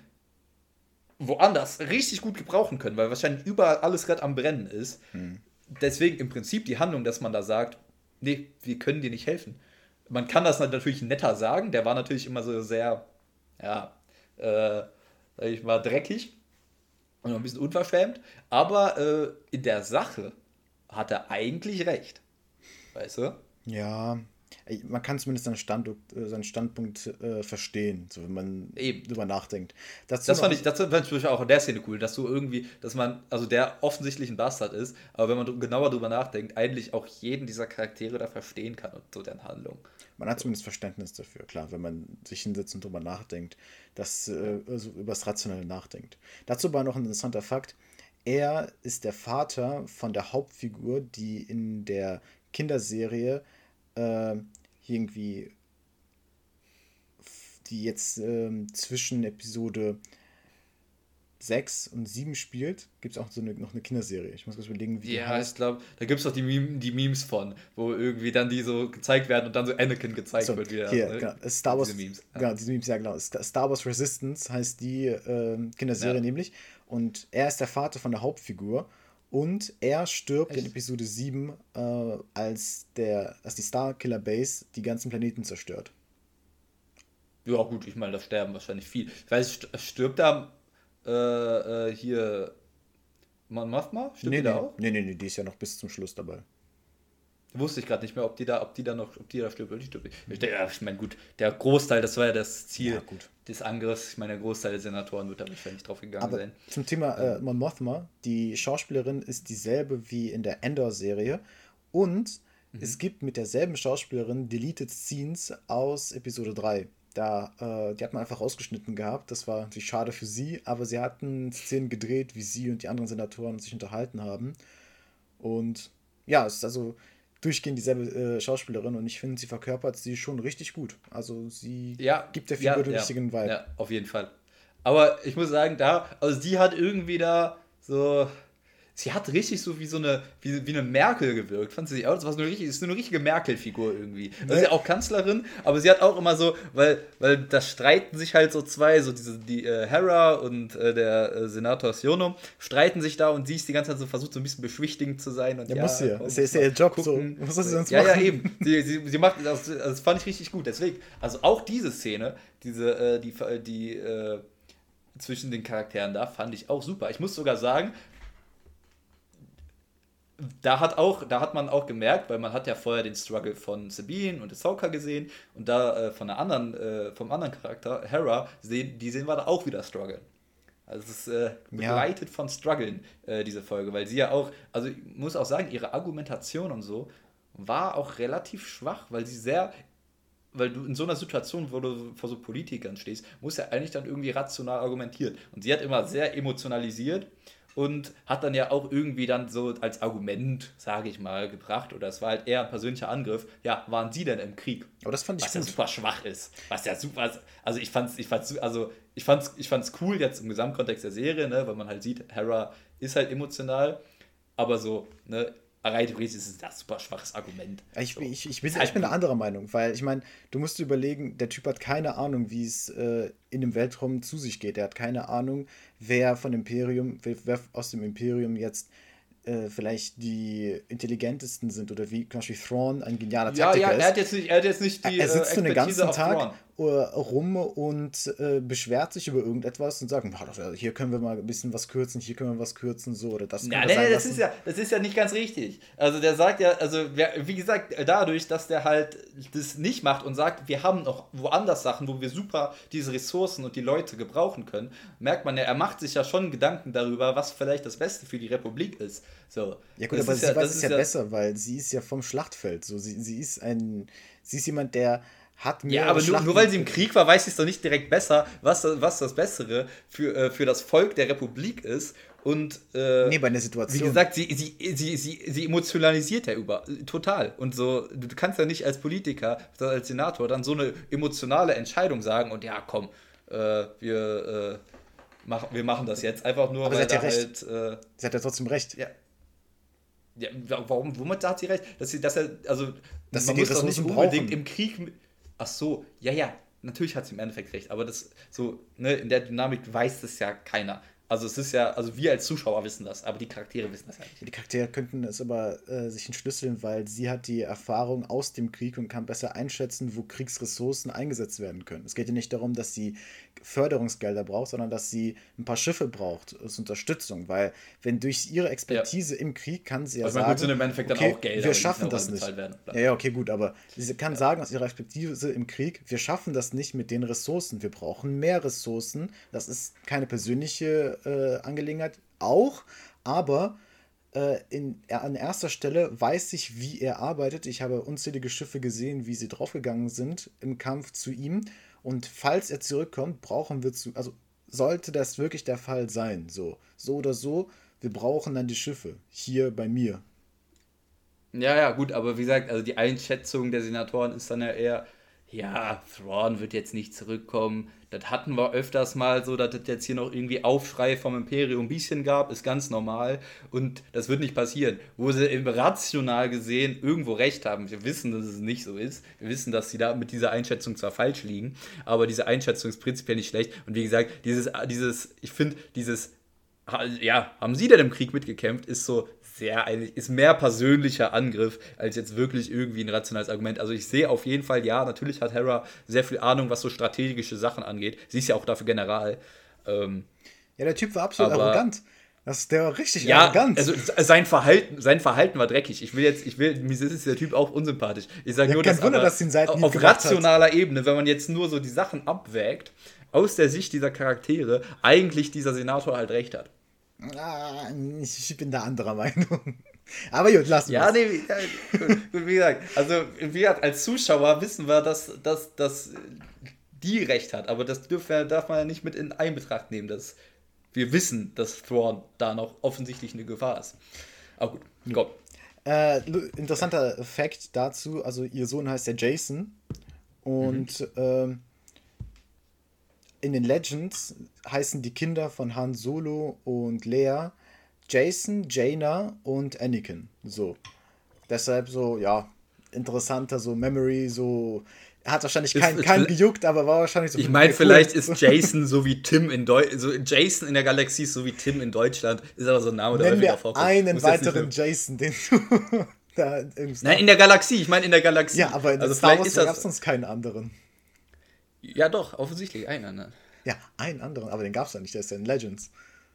woanders richtig gut gebrauchen können, weil wahrscheinlich überall alles gerade am Brennen ist. Hm. Deswegen im Prinzip die Handlung, dass man da sagt, nee, wir können dir nicht helfen. Man kann das natürlich netter sagen, der war natürlich immer so sehr, ja, äh, sag ich mal, dreckig und ein bisschen unverschämt, aber äh, in der Sache hat er eigentlich recht. Weißt du? Ja, man kann zumindest seinen Standpunkt, äh, seinen Standpunkt äh, verstehen, so wenn man Eben. drüber nachdenkt. Dazu das fand ich, das fand ich auch in der Szene cool, dass du irgendwie, dass man, also der offensichtlich ein Bastard ist, aber wenn man genauer drüber nachdenkt, eigentlich auch jeden dieser Charaktere da verstehen kann und so deren Handlung. Man hat zumindest Verständnis dafür, klar, wenn man sich hinsetzt und drüber nachdenkt, dass, äh, also über das Rationelle nachdenkt. Dazu war noch ein interessanter Fakt. Er ist der Vater von der Hauptfigur, die in der Kinderserie äh, irgendwie, die jetzt äh, zwischen Episode 6 und 7 spielt, gibt es auch so eine, noch eine Kinderserie. Ich muss kurz überlegen, wie Ja, ich glaube, da gibt es auch die, Meme, die Memes von, wo irgendwie dann die so gezeigt werden und dann so Anakin gezeigt so, wird wieder. Hier, ne? genau. Star Wars, diese Memes. Genau, diese Memes, ja genau. Star Wars Resistance heißt die äh, Kinderserie ja. nämlich. Und er ist der Vater von der Hauptfigur. Und er stirbt Echt? in Episode 7, äh, als, der, als die Starkiller Base die ganzen Planeten zerstört. Ja, gut, ich meine, da sterben wahrscheinlich viel. Ich weiß, stirbt da äh, äh, hier Mon Mothma? Stimmt nee, die nee. da auch? Nee, nee, nee, die ist ja noch bis zum Schluss dabei. Wusste ich gerade nicht mehr, ob die da, ob die da noch, ob die da stirbt oder nicht stirbt. Ich, ja, ich meine, gut, der Großteil, das war ja das Ziel ja, des Angriffs. Ich meine, der Großteil der Senatoren wird da wahrscheinlich drauf gegangen Aber sein. Zum Thema äh, Mon Mothma, die Schauspielerin ist dieselbe wie in der Endor-Serie und mhm. es gibt mit derselben Schauspielerin Deleted Scenes aus Episode 3. Da, äh, die hat man einfach rausgeschnitten gehabt. Das war natürlich schade für sie, aber sie hatten Szenen gedreht, wie sie und die anderen Senatoren sich unterhalten haben. Und ja, es ist also durchgehend dieselbe äh, Schauspielerin und ich finde, sie verkörpert sie schon richtig gut. Also sie ja, gibt der Figur ja, den ja, richtigen Vibe. Ja, auf jeden Fall. Aber ich muss sagen, da, also sie hat irgendwie da so sie hat richtig so wie so eine, wie, wie eine Merkel gewirkt. Fand sie sich auch? Das war so eine, richtig, ist eine richtige Merkel-Figur irgendwie. Also sie ist ja auch Kanzlerin, aber sie hat auch immer so, weil, weil da streiten sich halt so zwei, so diese, die äh, Hera und äh, der äh, Senator Siono, streiten sich da und sie ist die ganze Zeit so versucht, so ein bisschen beschwichtigend zu sein. Und ja, ja muss sie ja. Das ist ja ihr Job gucken. so. Was soll sie sonst ja, machen? Ja, eben. Sie, sie, sie macht, das, das fand ich richtig gut. Deswegen, also auch diese Szene, diese, äh, die, die, äh, zwischen den Charakteren da, fand ich auch super. Ich muss sogar sagen, da hat auch, da hat man auch gemerkt, weil man hat ja vorher den Struggle von Sabine und Ahsoka gesehen und da äh, von der anderen, äh, vom anderen Charakter, Hera, sehen, die sehen wir da auch wieder struggeln. Also es ist äh, begleitet ja. von Struggeln, äh, diese Folge, weil sie ja auch, also ich muss auch sagen, ihre Argumentation und so war auch relativ schwach, weil sie sehr, weil du in so einer Situation, wo du vor so Politikern stehst, musst ja eigentlich dann irgendwie rational argumentieren. Und sie hat immer sehr emotionalisiert und hat dann ja auch irgendwie dann so als Argument, sage ich mal, gebracht, oder es war halt eher ein persönlicher Angriff, ja, waren sie denn im Krieg? Aber das fand ich Was gut. ja super schwach ist. Was ja super, also ich fand's, ich fand's, also ich fand's, ich fand's cool jetzt im Gesamtkontext der Serie, ne, weil man halt sieht, Hera ist halt emotional, aber so, ne, rein theoretisch ist das ein super schwaches Argument. Ich, so. ich, ich, bin, ich bin eine andere Meinung, weil ich meine, du musst dir überlegen, der Typ hat keine Ahnung, wie es äh, in dem Weltraum zu sich geht. Er hat keine Ahnung, wer von Imperium, wer, wer aus dem Imperium jetzt äh, vielleicht die intelligentesten sind oder wie zum Beispiel Thrawn ein genialer ja, Taktiker ja, ist. Er hat jetzt nicht, er hat jetzt nicht die Er sitzt äh, den ganzen Tag äh, rum und äh, beschwert sich über irgendetwas und sagt, hier können wir mal ein bisschen was kürzen, hier können wir was kürzen, so oder das. Ja, nee, nee, das ist ja, das ist ja nicht ganz richtig. Also der sagt ja, also wie gesagt, dadurch, dass der halt das nicht macht und sagt, wir haben noch woanders Sachen, wo wir super diese Ressourcen und die Leute gebrauchen können, merkt man ja, er macht sich ja schon Gedanken darüber, was vielleicht das Beste für die Republik ist. So. Ja gut, aber sie ja, weiß es ja, ja besser, weil sie ist ja vom Schlachtfeld. So, sie, sie ist ein, sie ist jemand, der hat mir. Ja, aber nur, nur, weil sie im Krieg war, weiß sie es doch nicht direkt besser, was, was das Bessere für, äh, für das Volk der Republik ist. Und äh, nee, bei der Situation. Wie gesagt, sie, sie, sie, sie, sie emotionalisiert ja über total. Und so, du kannst ja nicht als Politiker, als Senator dann so eine emotionale Entscheidung sagen und ja, komm, äh, wir, äh, mach, wir machen das jetzt. Einfach nur, Aber weil sie hat ja halt. Äh, sie hat ja trotzdem recht. Ja. Ja, warum, womit hat sie recht? Dass sie, dass er, also, dass man muss doch nicht unbedingt brauchen. im Krieg. Ach so, ja, ja, natürlich hat sie im Endeffekt recht, aber das so, ne, in der Dynamik weiß das ja keiner. Also es ist ja, also wir als Zuschauer wissen das, aber die Charaktere wissen das ja nicht. Die Charaktere könnten es aber äh, sich entschlüsseln, weil sie hat die Erfahrung aus dem Krieg und kann besser einschätzen, wo Kriegsressourcen eingesetzt werden können. Es geht ja nicht darum, dass sie Förderungsgelder braucht, sondern dass sie ein paar Schiffe braucht als Unterstützung, weil wenn durch ihre Expertise ja. im Krieg kann sie ja also sagen, gut sind im Endeffekt okay, dann auch Gelder, wir schaffen das nicht. Ja, ja, okay, gut, aber sie kann ja. sagen aus ihrer Expertise im Krieg, wir schaffen das nicht mit den Ressourcen, wir brauchen mehr Ressourcen. Das ist keine persönliche äh, Angelegenheit, auch, aber äh, in, an erster Stelle weiß ich, wie er arbeitet. Ich habe unzählige Schiffe gesehen, wie sie draufgegangen sind im Kampf zu ihm. Und falls er zurückkommt, brauchen wir zu, also sollte das wirklich der Fall sein, so, so oder so, wir brauchen dann die Schiffe hier bei mir. Ja, ja, gut, aber wie gesagt, also die Einschätzung der Senatoren ist dann ja eher, ja, Thrawn wird jetzt nicht zurückkommen. Das hatten wir öfters mal so, dass es jetzt hier noch irgendwie Aufschrei vom Imperium ein bisschen gab, ist ganz normal. Und das wird nicht passieren. Wo sie rational gesehen irgendwo recht haben. Wir wissen, dass es nicht so ist. Wir wissen, dass sie da mit dieser Einschätzung zwar falsch liegen, aber diese Einschätzung ist prinzipiell nicht schlecht. Und wie gesagt, dieses, dieses ich finde, dieses ja, haben sie denn im Krieg mitgekämpft, ist so sehr eigentlich, ist mehr persönlicher Angriff als jetzt wirklich irgendwie ein rationales Argument. Also ich sehe auf jeden Fall, ja, natürlich hat Hera sehr viel Ahnung, was so strategische Sachen angeht. Sie ist ja auch dafür General. Ähm, ja, der Typ war absolut aber, arrogant. Das, der war richtig ja, arrogant. Also sein Verhalten, sein Verhalten war dreckig. Ich will jetzt, ich will, mir ist der Typ auch unsympathisch. Ich sage ja, nur, dass, Wunder, dass auf rationaler hat. Ebene, wenn man jetzt nur so die Sachen abwägt, aus der Sicht dieser Charaktere, eigentlich dieser Senator halt recht hat. Ah, ich bin da anderer Meinung. Aber gut, lass Ja, nee, ja, gut, wie gesagt, also wie gesagt, als Zuschauer wissen wir, dass, dass, dass die recht hat, aber das dürf, darf man ja nicht mit in Einbetracht nehmen, dass wir wissen, dass Thrawn da noch offensichtlich eine Gefahr ist. Aber gut, komm. Äh, interessanter Fakt dazu, also ihr Sohn heißt ja Jason und mhm. ähm, in den Legends heißen die Kinder von Han Solo und Leia Jason, Jaina und Anakin. So. Deshalb so, ja, interessanter, so Memory, so. Hat wahrscheinlich keinen kein gejuckt, aber war wahrscheinlich so. Ich meine, vielleicht cool. ist Jason so wie Tim in Deutschland. So Jason in der Galaxie ist so wie Tim in Deutschland. Ist aber so ein Name, der häufiger vorkommt. Einen weiteren Jason, den du. da Nein, in der Galaxie. Ich meine, in der Galaxie. Ja, aber in also Star Wars gab es sonst keinen anderen. Ja, doch, offensichtlich einen anderen. Ja, einen anderen, aber den gab es ja nicht, der ist ja in Legends.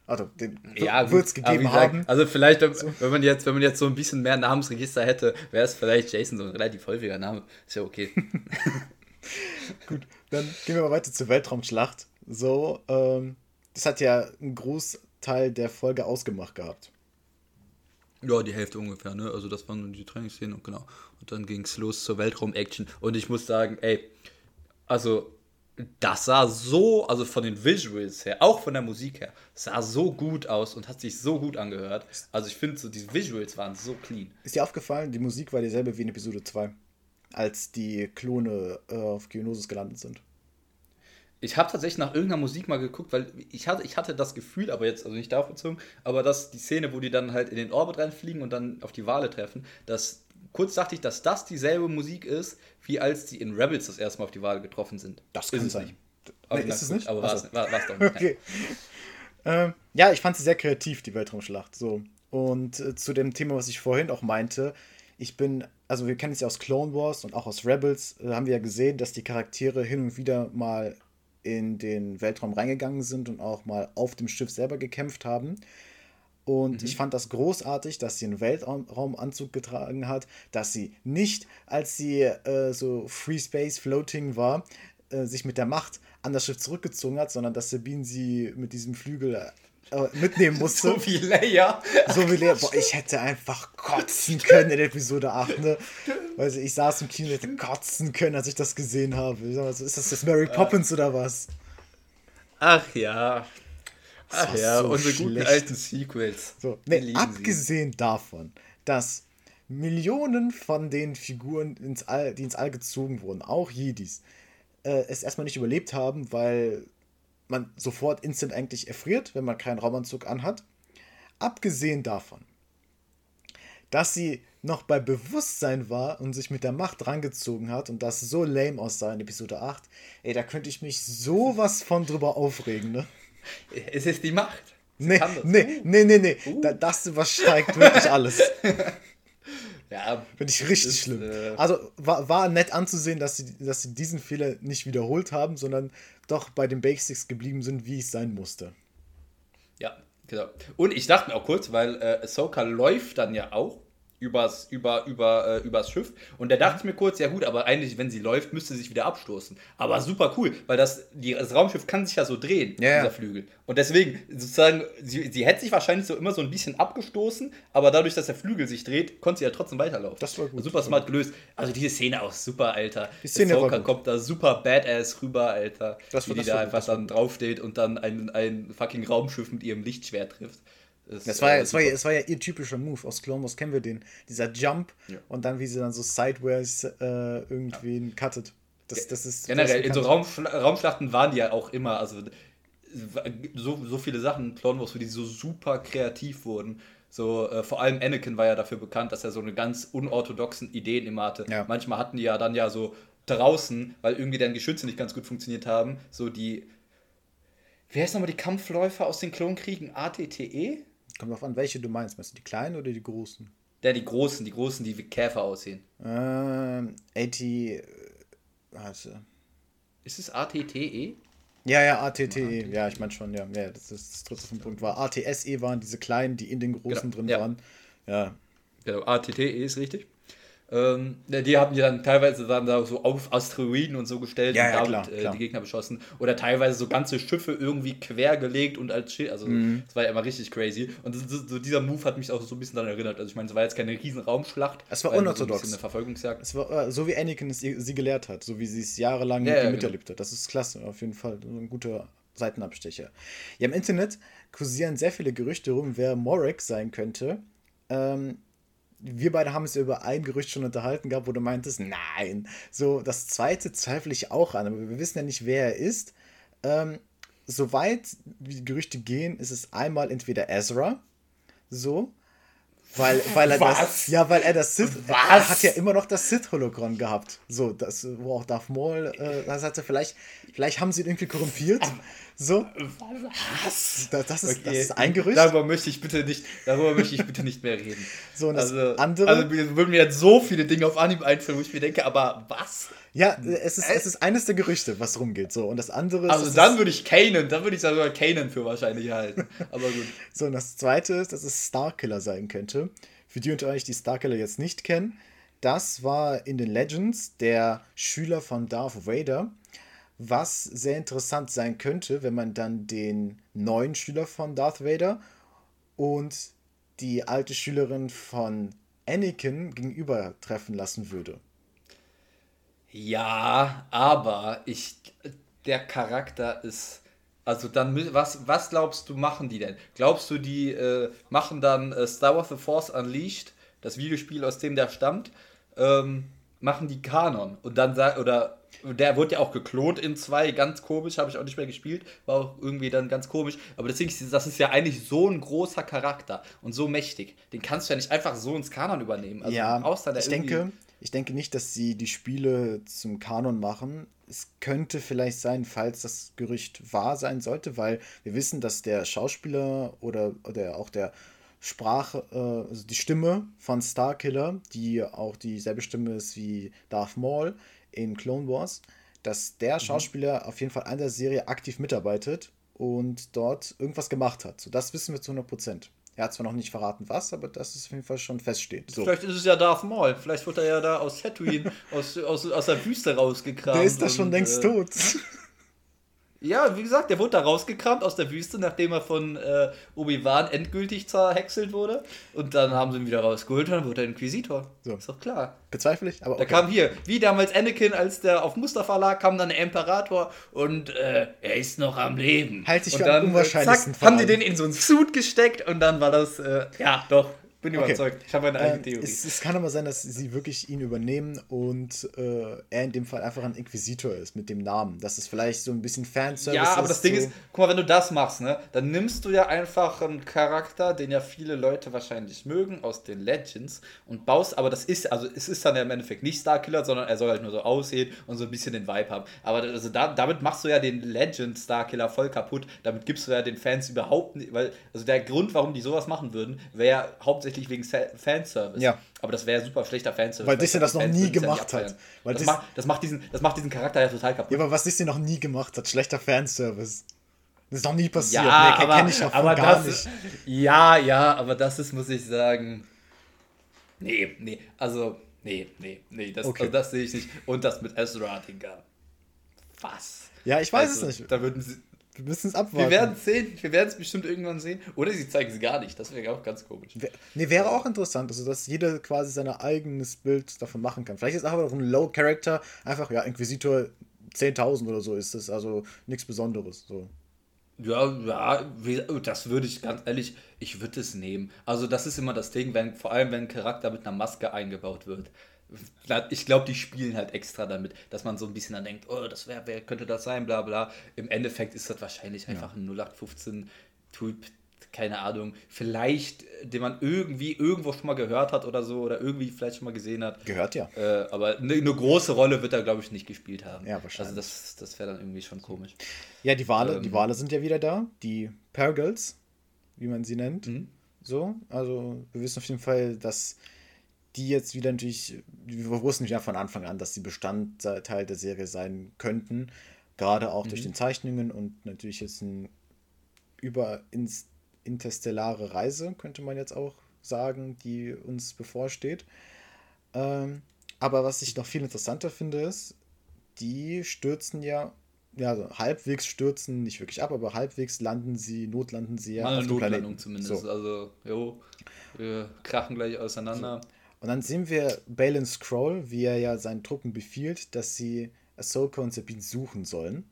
Also, den ja, wird es gegeben gesagt, haben. Also, vielleicht, wenn man, jetzt, wenn man jetzt so ein bisschen mehr Namensregister hätte, wäre es vielleicht Jason so ein relativ häufiger Name. Ist ja okay. Gut, dann gehen wir mal weiter zur Weltraumschlacht. So, ähm, das hat ja einen Großteil der Folge ausgemacht gehabt. Ja, die Hälfte ungefähr, ne? Also, das waren nur die Trainingsszenen und genau. Und dann ging es los zur Weltraum-Action. Und ich muss sagen, ey, also das sah so, also von den Visuals her, auch von der Musik her, sah so gut aus und hat sich so gut angehört. Also ich finde, so die Visuals waren so clean. Ist dir aufgefallen, die Musik war dieselbe wie in Episode 2, als die Klone äh, auf Geonosis gelandet sind? Ich habe tatsächlich nach irgendeiner Musik mal geguckt, weil ich hatte, ich hatte das Gefühl, aber jetzt, also nicht darauf bezogen, aber dass die Szene, wo die dann halt in den Orbit reinfliegen und dann auf die Wale treffen, dass kurz dachte ich, dass das dieselbe Musik ist, wie als die in Rebels das erste Mal auf die Wahl getroffen sind. Das kann ist sein. Nicht. Nee, ist es nicht? Aber war es doch nicht. okay. ähm, ja, ich fand sie sehr kreativ, die Weltraumschlacht. So. Und äh, zu dem Thema, was ich vorhin auch meinte, ich bin, also wir kennen es ja aus Clone Wars und auch aus Rebels, äh, haben wir ja gesehen, dass die Charaktere hin und wieder mal in den Weltraum reingegangen sind und auch mal auf dem Schiff selber gekämpft haben. Und mhm. ich fand das großartig, dass sie einen Weltraumanzug getragen hat, dass sie nicht, als sie äh, so Free Space Floating war, äh, sich mit der Macht an das Schiff zurückgezogen hat, sondern dass Sabine sie mit diesem Flügel äh, mitnehmen musste. so wie Leia. So wie Leia. Boah, ich hätte einfach kotzen können in Episode 8, ne? Weil ich saß im Kino und hätte kotzen können, als ich das gesehen habe. Ist das das Mary Poppins oder was? Ach ja. Ach ja, so unsere schlecht. guten alten Sequels. So, nee, abgesehen sie. davon, dass Millionen von den Figuren, ins All, die ins All gezogen wurden, auch Jedis, äh, es erstmal nicht überlebt haben, weil man sofort instant eigentlich erfriert, wenn man keinen Raumanzug anhat. Abgesehen davon, dass sie noch bei Bewusstsein war und sich mit der Macht rangezogen hat und das so lame aussah in Episode 8, ey, da könnte ich mich sowas von drüber aufregen, ne? Es ist die Macht. Sie nee, nee, nee, nee, nee, uh. Da, das übersteigt wirklich alles. ja. Finde ich richtig ist, schlimm. Äh... Also war, war nett anzusehen, dass sie, dass sie diesen Fehler nicht wiederholt haben, sondern doch bei den Basics geblieben sind, wie es sein musste. Ja, genau. Und ich dachte mir auch kurz, weil äh, Ahsoka läuft dann ja auch übers, über, über, äh, übers Schiff. Und da dachte ich mir kurz, ja gut, aber eigentlich, wenn sie läuft, müsste sie sich wieder abstoßen. Aber super cool, weil das, die, das Raumschiff kann sich ja so drehen, ja, dieser Flügel. Und deswegen, sozusagen, sie, sie hätte sich wahrscheinlich so immer so ein bisschen abgestoßen, aber dadurch, dass der Flügel sich dreht, konnte sie ja trotzdem weiterlaufen. Das war gut. Super smart gelöst. Also diese Szene auch super, Alter. Die Szene Ahsoka kommt da super badass rüber, Alter. Das war, wie die da einfach dann draufsteht und dann ein, ein fucking Raumschiff mit ihrem Lichtschwert trifft. Ist, das, war ja, äh, das, war ja, das war ja ihr typischer Move. Aus Clone Wars kennen wir den. Dieser Jump ja. und dann, wie sie dann so sideways äh, irgendwie ja. cuttet. Das, das ist Generell, in so Raumschla Raumschlachten waren die ja auch immer, also so, so viele Sachen in Clone Wars, wo die so super kreativ wurden. So, äh, vor allem Anakin war ja dafür bekannt, dass er so eine ganz unorthodoxen Ideen immer hatte. Ja. Manchmal hatten die ja dann ja so draußen, weil irgendwie dann Geschütze nicht ganz gut funktioniert haben, so die. Wie heißt nochmal die Kampfläufer aus den Klonkriegen? ATTE? Kommt drauf an, welche du meinst. Meinst du die kleinen oder die großen? Ja, die großen, die großen, die wie Käfer aussehen. Ähm, AT. Äh, warte. Ist es ATTE? Ja, ja, ATTE. Ja, ich meine schon, ja. ja das ist das dritte vom Punkt war. ATSE waren diese kleinen, die in den großen genau, drin ja. waren. Ja. Genau, ATTE ist richtig. Ähm, die haben die dann teilweise dann da so auf Asteroiden und so gestellt ja, und ja, damit klar, äh, klar. die Gegner beschossen. Oder teilweise so ganze Schiffe irgendwie quer gelegt und als Schild. Also, mhm. das war ja immer richtig crazy. Und das, das, so dieser Move hat mich auch so ein bisschen daran erinnert. Also, ich meine, es war jetzt keine riesen Raumschlacht. Es war unorthodox. So eine Verfolgungsjagd. Es war äh, so, wie Anakin es sie gelehrt hat. So wie sie es jahrelang ja, ja, miterlebt genau. hat. Das ist klasse, auf jeden Fall. Ein guter Seitenabstecher. Ja, im Internet kursieren sehr viele Gerüchte rum, wer Morek sein könnte. Ähm, wir beide haben es ja über ein Gerücht schon unterhalten gehabt, wo du meintest, nein. So, das zweite zweifle ich auch an, aber wir wissen ja nicht, wer er ist. Ähm, soweit die Gerüchte gehen, ist es einmal entweder Ezra, so, weil, weil er Was? das. Ja, weil er das Sith. Was? Er hat ja immer noch das Sith-Hologramm gehabt. So, das, wo auch Darth Maul, äh, das hatte vielleicht, vielleicht haben sie ihn irgendwie korrumpiert. So. Was? Das, das, ist, okay. das ist ein Gerücht. Darüber möchte ich bitte nicht, darüber möchte ich bitte nicht mehr reden. So, und das also, andere. Also würden mir jetzt so viele Dinge auf Anhieb einfallen, wo ich mir denke, aber was? Ja, es ist, es ist eines der Gerüchte, was rumgeht. So, und das andere Also dann würde ich Kanan, dann würde ich sogar Kanan für wahrscheinlich halten. Aber gut. so, und das zweite ist, dass es Starkiller sein könnte. Für die unter euch, die Starkiller jetzt nicht kennen, das war in den Legends der Schüler von Darth Vader was sehr interessant sein könnte, wenn man dann den neuen Schüler von Darth Vader und die alte Schülerin von Anakin gegenüber treffen lassen würde. Ja, aber ich der Charakter ist also dann was was glaubst du machen die denn? Glaubst du die äh, machen dann äh, Star Wars The Force Unleashed, das Videospiel aus dem der stammt, ähm, machen die Kanon und dann oder der wurde ja auch geklont in zwei, ganz komisch, habe ich auch nicht mehr gespielt, war auch irgendwie dann ganz komisch. Aber deswegen, das ist ja eigentlich so ein großer Charakter und so mächtig. Den kannst du ja nicht einfach so ins Kanon übernehmen. Also ja, ich denke, ich denke nicht, dass sie die Spiele zum Kanon machen. Es könnte vielleicht sein, falls das Gerücht wahr sein sollte, weil wir wissen, dass der Schauspieler oder, oder auch der Sprache, äh, also die Stimme von Starkiller, die auch dieselbe Stimme ist wie Darth Maul, in Clone Wars, dass der mhm. Schauspieler mhm. auf jeden Fall an der Serie aktiv mitarbeitet und dort irgendwas gemacht hat. So, das wissen wir zu 100 Prozent. Er hat zwar noch nicht verraten, was, aber das ist auf jeden Fall schon feststeht. So. Vielleicht ist es ja Darth Maul. Vielleicht wird er ja da aus Tatooine, aus, aus, aus der Wüste rausgekramt. Der ist da schon längst äh, tot. Ja, wie gesagt, der wurde da rausgekramt aus der Wüste, nachdem er von äh, Obi-Wan endgültig zerhäckselt wurde. Und dann haben sie ihn wieder rausgeholt und dann wurde er Inquisitor. So. Ist doch klar. Bezweifle ich, aber okay. Da kam hier, wie damals Anakin, als der auf Mustafa lag, kam dann der Imperator und äh, er ist noch am Leben. Halt sich für dann, unwahrscheinlichsten zack, haben die den in so einen Suit gesteckt und dann war das, äh, ja, doch, bin überzeugt. Okay. Ich habe eine eigene ähm, Theorie. Es, es, kann aber sein, dass sie wirklich ihn übernehmen und äh, er in dem Fall einfach ein Inquisitor ist mit dem Namen. Das ist vielleicht so ein bisschen Fanservice. Ja, aber das Ding so ist, guck mal, wenn du das machst, ne, dann nimmst du ja einfach einen Charakter, den ja viele Leute wahrscheinlich mögen aus den Legends und baust, aber das ist, also es ist dann ja im Endeffekt nicht Starkiller, sondern er soll halt nur so aussehen und so ein bisschen den Vibe haben. Aber also da, damit machst du ja den Legend Starkiller voll kaputt. Damit gibst du ja den Fans überhaupt nicht, weil, also der Grund, warum die sowas machen würden, wäre hauptsächlich hauptsächlich wegen Fanservice. Ja. Aber das wäre super schlechter Fanservice. Weil Disney das noch nie gemacht hat. Weil das, macht, das, macht diesen, das macht diesen Charakter ja total kaputt. Ja, aber was Disney noch nie gemacht hat, schlechter Fanservice. Das ist noch nie passiert. Ja, nee, aber, ich aber gar das, nicht. Ja, ja, aber das ist, muss ich sagen. Nee, nee, also, nee, nee, nee, das, okay. also das sehe ich nicht. Und das mit Ezra, Digga. Was? Ja, ich weiß also, es nicht. Da würden sie, wir müssen es abwarten. Wir werden es sehen. Wir werden es bestimmt irgendwann sehen. Oder sie zeigen es gar nicht. Das wäre auch ganz komisch. Ne, wäre auch interessant. Also, dass jeder quasi sein eigenes Bild davon machen kann. Vielleicht ist es einfach ein Low-Character. Einfach, ja, Inquisitor 10.000 oder so ist das. Also nichts Besonderes. So. Ja, ja, das würde ich ganz ehrlich, ich würde es nehmen. Also, das ist immer das Ding, wenn, vor allem wenn ein Charakter mit einer Maske eingebaut wird ich glaube, die spielen halt extra damit, dass man so ein bisschen dann denkt, oh, das wäre, wer könnte das sein, bla bla. Im Endeffekt ist das wahrscheinlich einfach ein 0815-Typ, keine Ahnung, vielleicht, den man irgendwie irgendwo schon mal gehört hat oder so, oder irgendwie vielleicht schon mal gesehen hat. Gehört ja. Äh, aber eine, eine, große Rolle wird er, glaube ich, nicht gespielt haben. Ja, wahrscheinlich. Also das, das wäre dann irgendwie schon komisch. Ja, die Wale, ähm, die Wale sind ja wieder da, die Pergals, wie man sie nennt. Mhm. So, also wir wissen auf jeden Fall, dass die jetzt wieder natürlich, wir wussten ja von Anfang an, dass sie Bestandteil der Serie sein könnten, gerade auch mhm. durch den Zeichnungen und natürlich jetzt ein über ins interstellare Reise, könnte man jetzt auch sagen, die uns bevorsteht. Ähm, aber was ich noch viel interessanter finde, ist, die stürzen ja, ja, also halbwegs stürzen, nicht wirklich ab, aber halbwegs landen sie, notlanden sie ja. Eine Notlandung zumindest. So. Also, jo, wir krachen gleich auseinander. So. Und dann sehen wir Balin Scroll, wie er ja seinen Truppen befiehlt, dass sie Ahsoka und Sabine suchen sollen.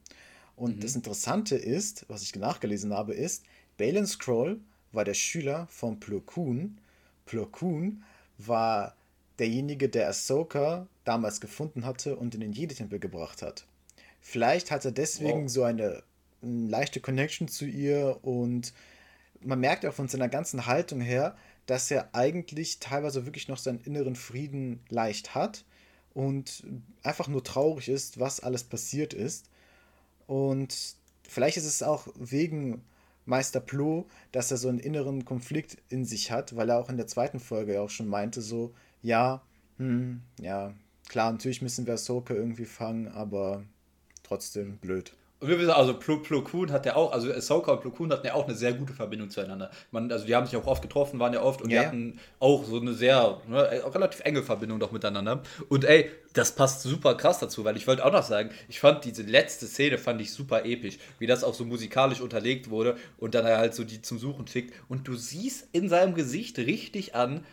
Und mhm. das Interessante ist, was ich nachgelesen habe, ist, Balin Scroll war der Schüler von Plo Koon. Plo Koon war derjenige, der Ahsoka damals gefunden hatte und in den Jedi-Tempel gebracht hat. Vielleicht hat er deswegen wow. so eine, eine leichte Connection zu ihr und man merkt auch von seiner ganzen Haltung her, dass er eigentlich teilweise wirklich noch seinen inneren Frieden leicht hat und einfach nur traurig ist, was alles passiert ist. Und vielleicht ist es auch wegen Meister Plo, dass er so einen inneren Konflikt in sich hat, weil er auch in der zweiten Folge auch schon meinte, so, ja, hm, ja, klar, natürlich müssen wir Ahsoka irgendwie fangen, aber trotzdem blöd. Und wir wissen, also Plo, Plo Koon hat ja auch, also Ahsoka und Plo Koon hatten ja auch eine sehr gute Verbindung zueinander. Man, also die haben sich auch oft getroffen, waren ja oft und ja, die hatten auch so eine sehr, ne, relativ enge Verbindung doch miteinander. Und ey, das passt super krass dazu, weil ich wollte auch noch sagen, ich fand diese letzte Szene fand ich super episch, wie das auch so musikalisch unterlegt wurde und dann er halt so die zum Suchen schickt. Und du siehst in seinem Gesicht richtig an,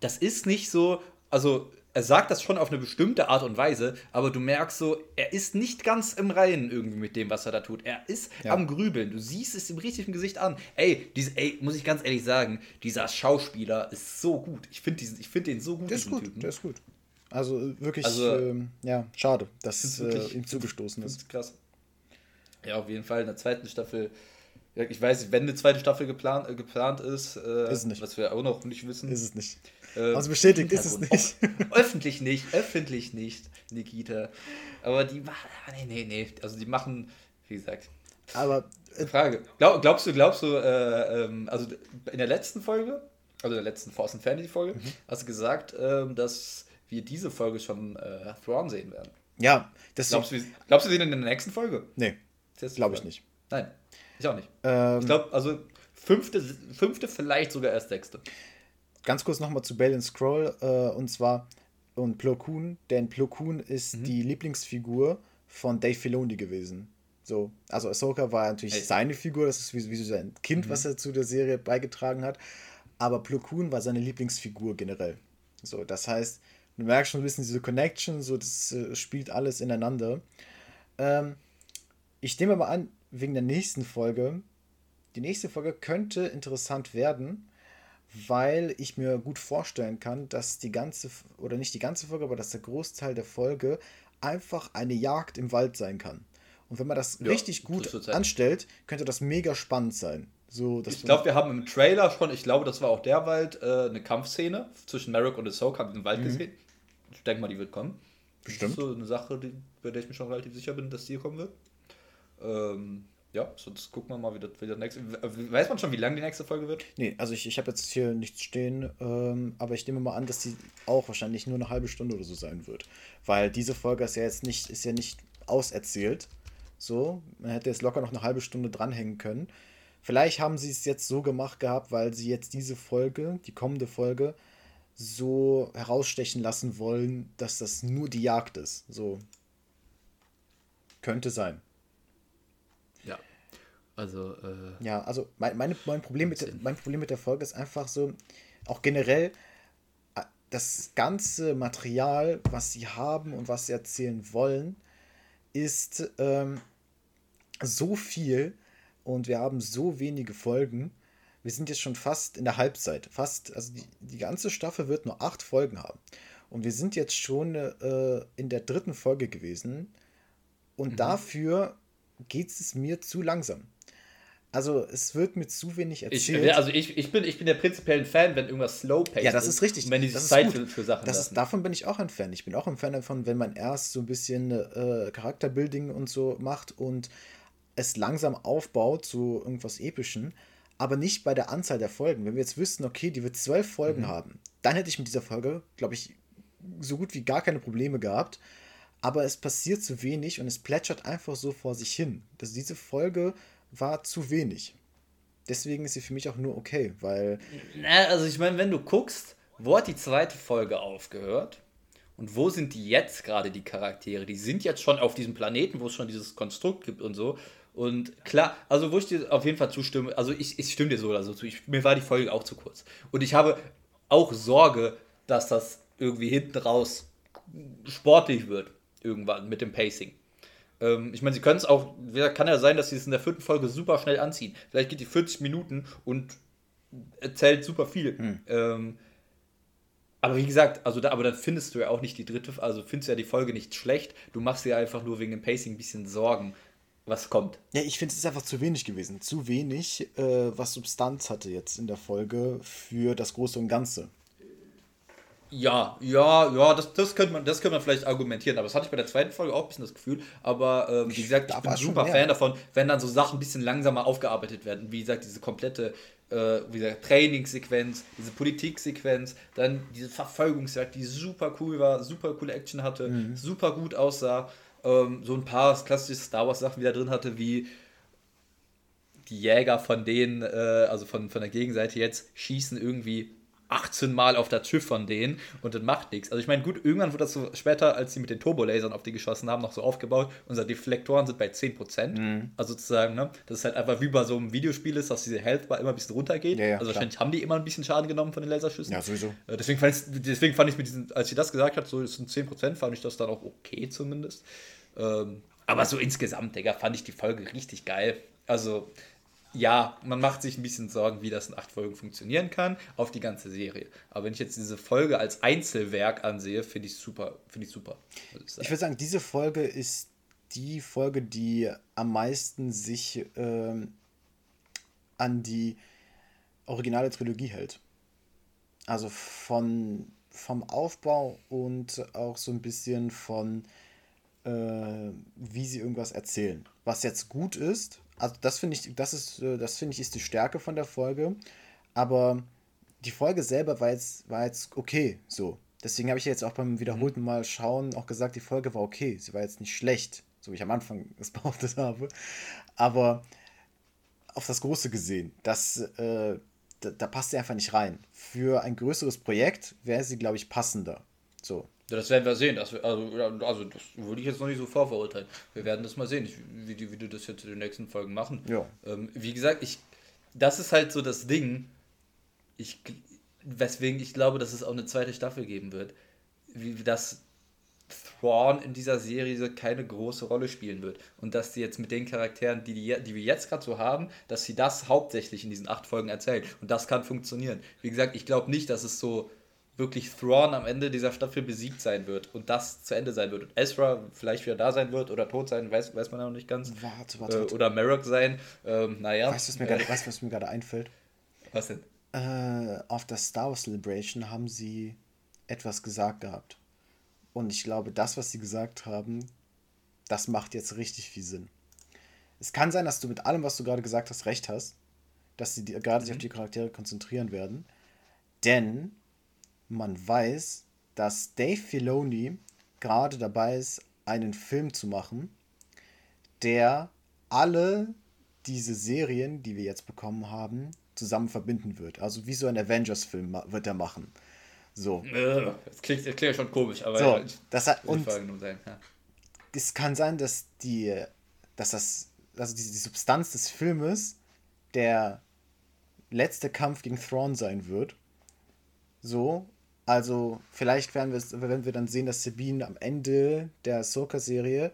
das ist nicht so, also er sagt das schon auf eine bestimmte Art und Weise, aber du merkst so, er ist nicht ganz im Reinen irgendwie mit dem, was er da tut. Er ist ja. am Grübeln. Du siehst es im richtigen Gesicht an. Ey, diese, ey, muss ich ganz ehrlich sagen, dieser Schauspieler ist so gut. Ich finde find den so gut. Der ist gut, Typen. der ist gut. Also äh, wirklich, also, ähm, ja, schade, dass äh, ihm zugestoßen ist. Krass. Ja, auf jeden Fall in der zweiten Staffel ich weiß nicht, wenn eine zweite Staffel geplant, äh, geplant ist, äh, ist was wir auch noch nicht wissen. Ist es nicht. Äh, also bestätigt ist es nicht. öffentlich nicht, öffentlich nicht, Nikita. Aber die machen, ah, nee, nee, nee. Also die machen, wie gesagt. Aber. Äh, Frage. Glaub, glaubst du, glaubst du, äh, ähm, also in der letzten Folge, also der letzten Force and Fantasy Folge, mhm. hast du gesagt, ähm, dass wir diese Folge schon äh, Thrawn sehen werden. Ja, das glaubst du, glaubst du den in der nächsten Folge? Nee. Glaube ich nicht. Nein. Ich auch nicht. Ähm, ich glaube, also fünfte, fünfte, vielleicht sogar erst sechste. Ganz kurz nochmal zu Bale Scroll äh, und zwar und Plo Koon, denn Plo Koon ist mhm. die Lieblingsfigur von Dave Filoni gewesen. So, also Ahsoka war natürlich hey. seine Figur, das ist wie, wie so sein Kind, mhm. was er zu der Serie beigetragen hat. Aber Plo Koon war seine Lieblingsfigur generell. So, das heißt, du merkst schon ein bisschen diese Connection, so das äh, spielt alles ineinander. Ähm, ich nehme aber an, wegen der nächsten Folge, die nächste Folge könnte interessant werden, weil ich mir gut vorstellen kann, dass die ganze, oder nicht die ganze Folge, aber dass der Großteil der Folge einfach eine Jagd im Wald sein kann. Und wenn man das ja, richtig gut das anstellt, könnte das mega spannend sein. So, ich glaube, wir haben im Trailer schon, ich glaube, das war auch der Wald, äh, eine Kampfszene zwischen Merrick und Ahsoka, haben wir im Wald mhm. gesehen. Ich denke mal, die wird kommen. Bestimmt. Das ist so eine Sache, die, bei der ich mir schon relativ sicher bin, dass die kommen wird. Ähm, ja, sonst gucken wir mal, wie das, wie das nächste. Weiß man schon, wie lang die nächste Folge wird? Nee, also ich, ich habe jetzt hier nichts stehen, ähm, aber ich nehme mal an, dass die auch wahrscheinlich nur eine halbe Stunde oder so sein wird. Weil diese Folge ist ja jetzt nicht, ist ja nicht auserzählt. So, man hätte jetzt locker noch eine halbe Stunde dranhängen können. Vielleicht haben sie es jetzt so gemacht gehabt, weil sie jetzt diese Folge, die kommende Folge, so herausstechen lassen wollen, dass das nur die Jagd ist. So. Könnte sein. Also, äh, ja, also mein, meine, mein, Problem mit der, mein Problem mit der Folge ist einfach so, auch generell, äh, das ganze Material, was sie haben und was sie erzählen wollen, ist ähm, so viel und wir haben so wenige Folgen. Wir sind jetzt schon fast in der Halbzeit. Fast, also die, die ganze Staffel wird nur acht Folgen haben. Und wir sind jetzt schon äh, in der dritten Folge gewesen. Und mhm. dafür geht es mir zu langsam. Also es wird mit zu wenig erzählt. Ich, also ich, ich, bin, ich bin der prinzipiell ein Fan, wenn irgendwas slow paced Ja, das ist richtig. Und wenn die Zeit für, für, Sachen das ist, Davon bin ich auch ein Fan. Ich bin auch ein Fan davon, wenn man erst so ein bisschen äh, Charakterbuilding und so macht und es langsam aufbaut zu irgendwas Epischen, aber nicht bei der Anzahl der Folgen. Wenn wir jetzt wüssten, okay, die wird zwölf Folgen mhm. haben, dann hätte ich mit dieser Folge, glaube ich, so gut wie gar keine Probleme gehabt. Aber es passiert zu wenig und es plätschert einfach so vor sich hin. Dass diese Folge war zu wenig. Deswegen ist sie für mich auch nur okay, weil. Na, also ich meine, wenn du guckst, wo hat die zweite Folge aufgehört? Und wo sind die jetzt gerade, die Charaktere? Die sind jetzt schon auf diesem Planeten, wo es schon dieses Konstrukt gibt und so. Und klar, also wo ich dir auf jeden Fall zustimme, also ich, ich stimme dir so oder so zu. Ich, mir war die Folge auch zu kurz. Und ich habe auch Sorge, dass das irgendwie hinten raus sportlich wird. Irgendwann mit dem Pacing. Ähm, ich meine, sie können es auch, kann ja sein, dass sie es in der vierten Folge super schnell anziehen. Vielleicht geht die 40 Minuten und erzählt super viel. Hm. Ähm, aber wie gesagt, also da, aber dann findest du ja auch nicht die dritte, also findest du ja die Folge nicht schlecht. Du machst dir einfach nur wegen dem Pacing ein bisschen Sorgen, was kommt. Ja, ich finde es ist einfach zu wenig gewesen. Zu wenig, äh, was Substanz hatte jetzt in der Folge für das Große und Ganze. Ja, ja, ja, das, das, könnte man, das könnte man vielleicht argumentieren, aber das hatte ich bei der zweiten Folge auch ein bisschen das Gefühl. Aber ähm, wie gesagt, ich bin super Fan davon, wenn dann so Sachen ein bisschen langsamer aufgearbeitet werden. Wie gesagt, diese komplette äh, wie gesagt, Trainingssequenz, diese Politiksequenz, dann diese Verfolgungsjagd, die super cool war, super coole Action hatte, mhm. super gut aussah. Ähm, so ein paar klassische Star Wars-Sachen wieder drin hatte, wie die Jäger von denen, äh, also von, von der Gegenseite jetzt, schießen irgendwie 18 Mal auf das Schiff von denen und das macht nichts. Also ich meine, gut, irgendwann wurde das so später, als sie mit den Turbolasern auf die geschossen haben, noch so aufgebaut. Unsere Deflektoren sind bei 10%. Mhm. Also sozusagen, ne, das ist halt einfach wie bei so einem Videospiel ist, dass diese Health Bar immer ein bisschen runtergeht. Ja, ja, also wahrscheinlich klar. haben die immer ein bisschen Schaden genommen von den Laserschüssen. Ja, sowieso. Äh, deswegen fand ich, deswegen fand ich mit diesen, als sie das gesagt hat, so es sind 10%, fand ich das dann auch okay zumindest. Ähm, aber so insgesamt, Digga, fand ich die Folge richtig geil. Also ja, man macht sich ein bisschen Sorgen, wie das in acht Folgen funktionieren kann, auf die ganze Serie. Aber wenn ich jetzt diese Folge als Einzelwerk ansehe, finde ich super, finde ich super. Ich, ich würde sagen, diese Folge ist die Folge, die am meisten sich ähm, an die originale Trilogie hält. Also von, vom Aufbau und auch so ein bisschen von, äh, wie sie irgendwas erzählen. Was jetzt gut ist, also das finde ich, das ist, äh, das finde ich, ist die Stärke von der Folge. Aber die Folge selber war jetzt, war jetzt okay, so. Deswegen habe ich jetzt auch beim wiederholten Mal schauen auch gesagt, die Folge war okay. Sie war jetzt nicht schlecht, so wie ich am Anfang es behauptet habe. Aber auf das Große gesehen, das, äh, da, da passt sie einfach nicht rein. Für ein größeres Projekt wäre sie, glaube ich, passender. So, Das werden wir sehen. Das, also, also das würde ich jetzt noch nicht so vorverurteilen. Wir werden das mal sehen, ich, wie, die, wie die das jetzt in den nächsten Folgen machen. Ja. Ähm, wie gesagt, ich, das ist halt so das Ding, ich, weswegen ich glaube, dass es auch eine zweite Staffel geben wird. Wie das Thrawn in dieser Serie keine große Rolle spielen wird. Und dass sie jetzt mit den Charakteren, die, die, die wir jetzt gerade so haben, dass sie das hauptsächlich in diesen acht Folgen erzählen. Und das kann funktionieren. Wie gesagt, ich glaube nicht, dass es so wirklich Thrawn am Ende dieser Staffel besiegt sein wird und das zu Ende sein wird. Und Ezra vielleicht wieder da sein wird oder tot sein, weiß, weiß man ja noch nicht ganz. Warte, warte, warte. Äh, oder Marok sein. Ähm, naja. Weißt du, was mir gerade, weißt, was mir gerade einfällt? Was denn? Äh, auf der Star Wars Celebration haben sie etwas gesagt gehabt. Und ich glaube, das, was sie gesagt haben, das macht jetzt richtig viel Sinn. Es kann sein, dass du mit allem, was du gerade gesagt hast, recht hast. Dass sie gerade mhm. sich auf die Charaktere konzentrieren werden. Denn man weiß, dass Dave Filoni gerade dabei ist, einen Film zu machen, der alle diese Serien, die wir jetzt bekommen haben, zusammen verbinden wird. Also wie so ein Avengers-Film wird er machen. So. Äh, das klingt, das klingt schon komisch, aber so, ja, das hat, und sein, ja. Es kann sein, dass die, dass das, also die, die Substanz des Filmes der letzte Kampf gegen Thrawn sein wird. So, also vielleicht werden wir, werden wir dann sehen, dass Sabine am Ende der Ahsoka-Serie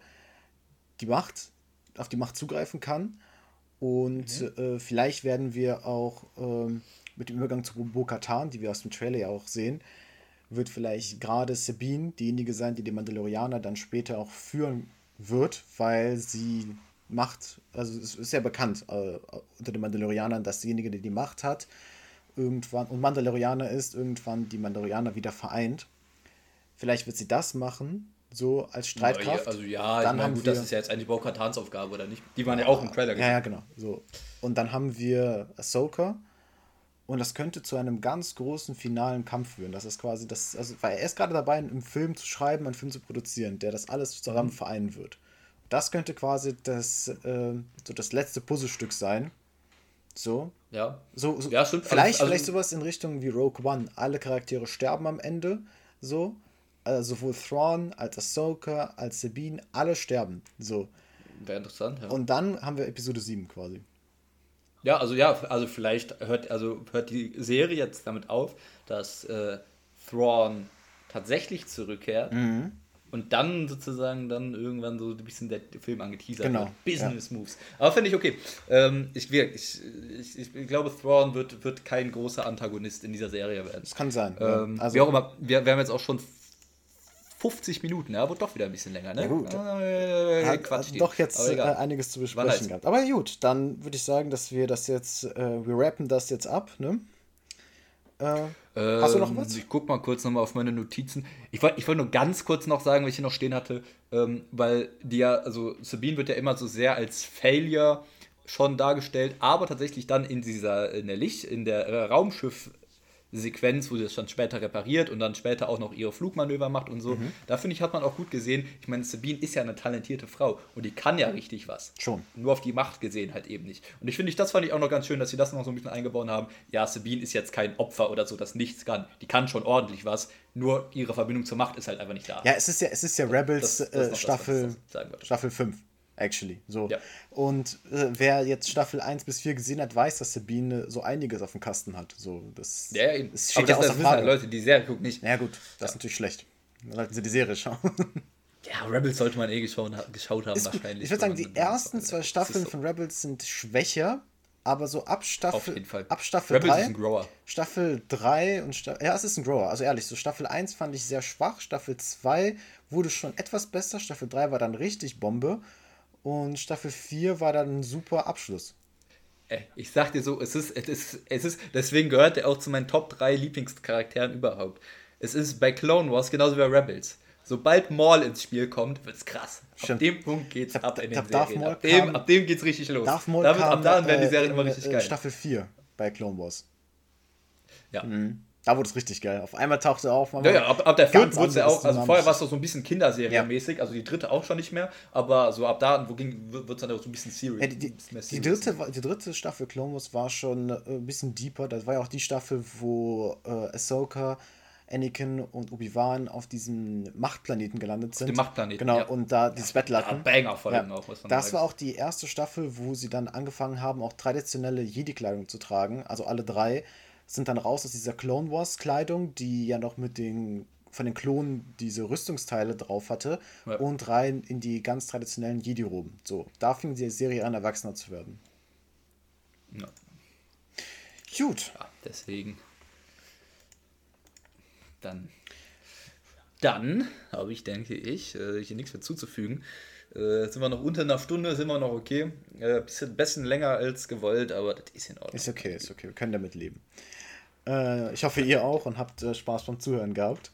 die Macht, auf die Macht zugreifen kann. Und mhm. äh, vielleicht werden wir auch ähm, mit dem Übergang zu Bo-Katan, die wir aus dem Trailer ja auch sehen, wird vielleicht gerade Sabine diejenige sein, die den Mandalorianer dann später auch führen wird, weil sie Macht, also es ist ja bekannt äh, unter den Mandalorianern, dass diejenige, die die Macht hat, irgendwann und Mandalorianer ist, irgendwann die Mandalorianer wieder vereint. Vielleicht wird sie das machen, so als Streitkraft. Ja, also ja, dann ich meine, gut, wir, das ist ja jetzt eigentlich Bo-Katans Aufgabe, oder nicht? Die waren ja auch im Trailer. Ja, ja, genau. So. Und dann haben wir Ahsoka. Und das könnte zu einem ganz großen finalen Kampf führen. Das ist quasi das, also, weil er ist gerade dabei, einen Film zu schreiben, einen Film zu produzieren, der das alles zusammen mhm. vereinen wird. Das könnte quasi das, äh, so das letzte Puzzlestück sein, so. Ja. So, so ja, stimmt. Vielleicht, also, vielleicht sowas in Richtung wie Rogue One. Alle Charaktere sterben am Ende. So. Also sowohl Thrawn als Ahsoka als Sabine, alle sterben. So. Wäre interessant, ja. Und dann haben wir Episode 7 quasi. Ja, also ja, also vielleicht hört, also hört die Serie jetzt damit auf, dass äh, Thrawn tatsächlich zurückkehrt. Mhm und dann sozusagen dann irgendwann so ein bisschen der Film angeteasert genau. Business ja. Moves. Aber finde ich okay. Ähm, ich, ich, ich, ich, glaube, Thrawn wird, wird kein großer Antagonist in dieser Serie werden. Das kann sein. Ähm, also, wie auch immer, wir, wir haben jetzt auch schon 50 Minuten, ja, wird doch wieder ein bisschen länger, ne? Ja, gut. Äh, hat, hat doch jetzt äh, einiges zu besprechen gehabt. Aber gut, dann würde ich sagen, dass wir das jetzt, äh, wir rappen das jetzt ab, ne? Äh, ähm, hast du noch was? Ich guck mal kurz nochmal auf meine Notizen. Ich wollte ich wollt nur ganz kurz noch sagen, was ich hier noch stehen hatte, ähm, weil die ja, also Sabine wird ja immer so sehr als Failure schon dargestellt, aber tatsächlich dann in dieser, in der Licht, in der äh, Raumschiff Sequenz, wo sie das dann später repariert und dann später auch noch ihre Flugmanöver macht und so. Mhm. Da finde ich, hat man auch gut gesehen. Ich meine, Sabine ist ja eine talentierte Frau und die kann ja richtig was. Schon. Nur auf die Macht gesehen halt eben nicht. Und ich finde, das fand ich auch noch ganz schön, dass sie das noch so ein bisschen eingebaut haben. Ja, Sabine ist jetzt kein Opfer oder so, das nichts kann. Die kann schon ordentlich was, nur ihre Verbindung zur Macht ist halt einfach nicht da. Ja, es ist ja, es ist ja Rebels das, das äh, Staffel, Staffel 5 actually. So. Ja. Und äh, wer jetzt Staffel 1 bis 4 gesehen hat, weiß, dass Sabine so einiges auf dem Kasten hat. So, das, ja, eben. Das steht Aber ja das, das wissen halt Leute, die Serie gucken nicht. Ja, gut, das ja. ist natürlich schlecht. Dann sollten sie die Serie schauen. Ja, Rebels sollte man eh geschaut, geschaut haben, ist wahrscheinlich. Ich würde sagen, die ersten zwei Staffeln so. von Rebels sind schwächer, aber so ab Staffel, ab Staffel Rebels 3, ist ein Grower. Staffel 3 und Staffel, ja, es ist ein Grower, also ehrlich, so Staffel 1 fand ich sehr schwach, Staffel 2 wurde schon etwas besser, Staffel 3 war dann richtig Bombe und Staffel 4 war dann ein super Abschluss. Äh, ich sag dir so, es ist, es ist, es ist, deswegen gehört er auch zu meinen Top 3 Lieblingscharakteren überhaupt. Es ist bei Clone Wars genauso wie bei Rebels. Sobald Maul ins Spiel kommt, wird's krass. Stimmt. Ab dem Punkt geht's ab, ab in den Serien. Ab dem, ab dem geht's richtig los. Darth Maul Damit, kam, ab da werden die Serien äh, immer richtig geil. Staffel 4 bei Clone Wars. Ja. Mhm. Da wurde es richtig geil. Auf einmal tauchte er auf. Ja, ja, ab, ab der vierten wurde es ja auch, also vorher war es so ein bisschen Kinderserienmäßig, ja. also die dritte auch schon nicht mehr, aber so ab da wo wird es dann auch so ein bisschen serious. Ja, die, die, die, dritte, die dritte Staffel Clone Wars war schon äh, ein bisschen deeper. Das war ja auch die Staffel, wo äh, Ahsoka Anakin und Obi-Wan auf diesem Machtplaneten gelandet sind. dem Machtplaneten, Genau, ja. und da dieses Battle hatten. Banger-Folgen auch, muss man Das sagen. war auch die erste Staffel, wo sie dann angefangen haben, auch traditionelle Jedi-Kleidung zu tragen. Also alle drei sind dann raus aus dieser Clone Wars-Kleidung, die ja noch mit den von den Klonen diese Rüstungsteile drauf hatte Ja. und rein in die ganz traditionellen Jedi-Roben. So, da fing die Serie an, erwachsener zu werden. Ja, Gut, ja, deswegen. Dann. Dann habe ich, denke ich, äh, hier nichts mehr zuzufügen. Äh, sind wir noch unter einer Stunde, sind wir noch okay. Äh, bisschen, bisschen länger als gewollt, aber das ist in Ordnung. ist okay, ist okay, wir können damit leben. Äh, ich hoffe, ihr auch und habt äh, Spaß beim Zuhören gehabt.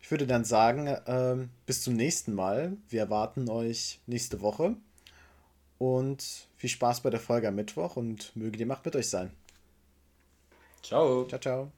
Ich würde dann sagen, ähm, bis zum nächsten Mal. Wir erwarten euch nächste Woche. Und viel Spaß bei der Folge am Mittwoch und möge die Macht mit euch sein. Ciao. Ciao, ciao.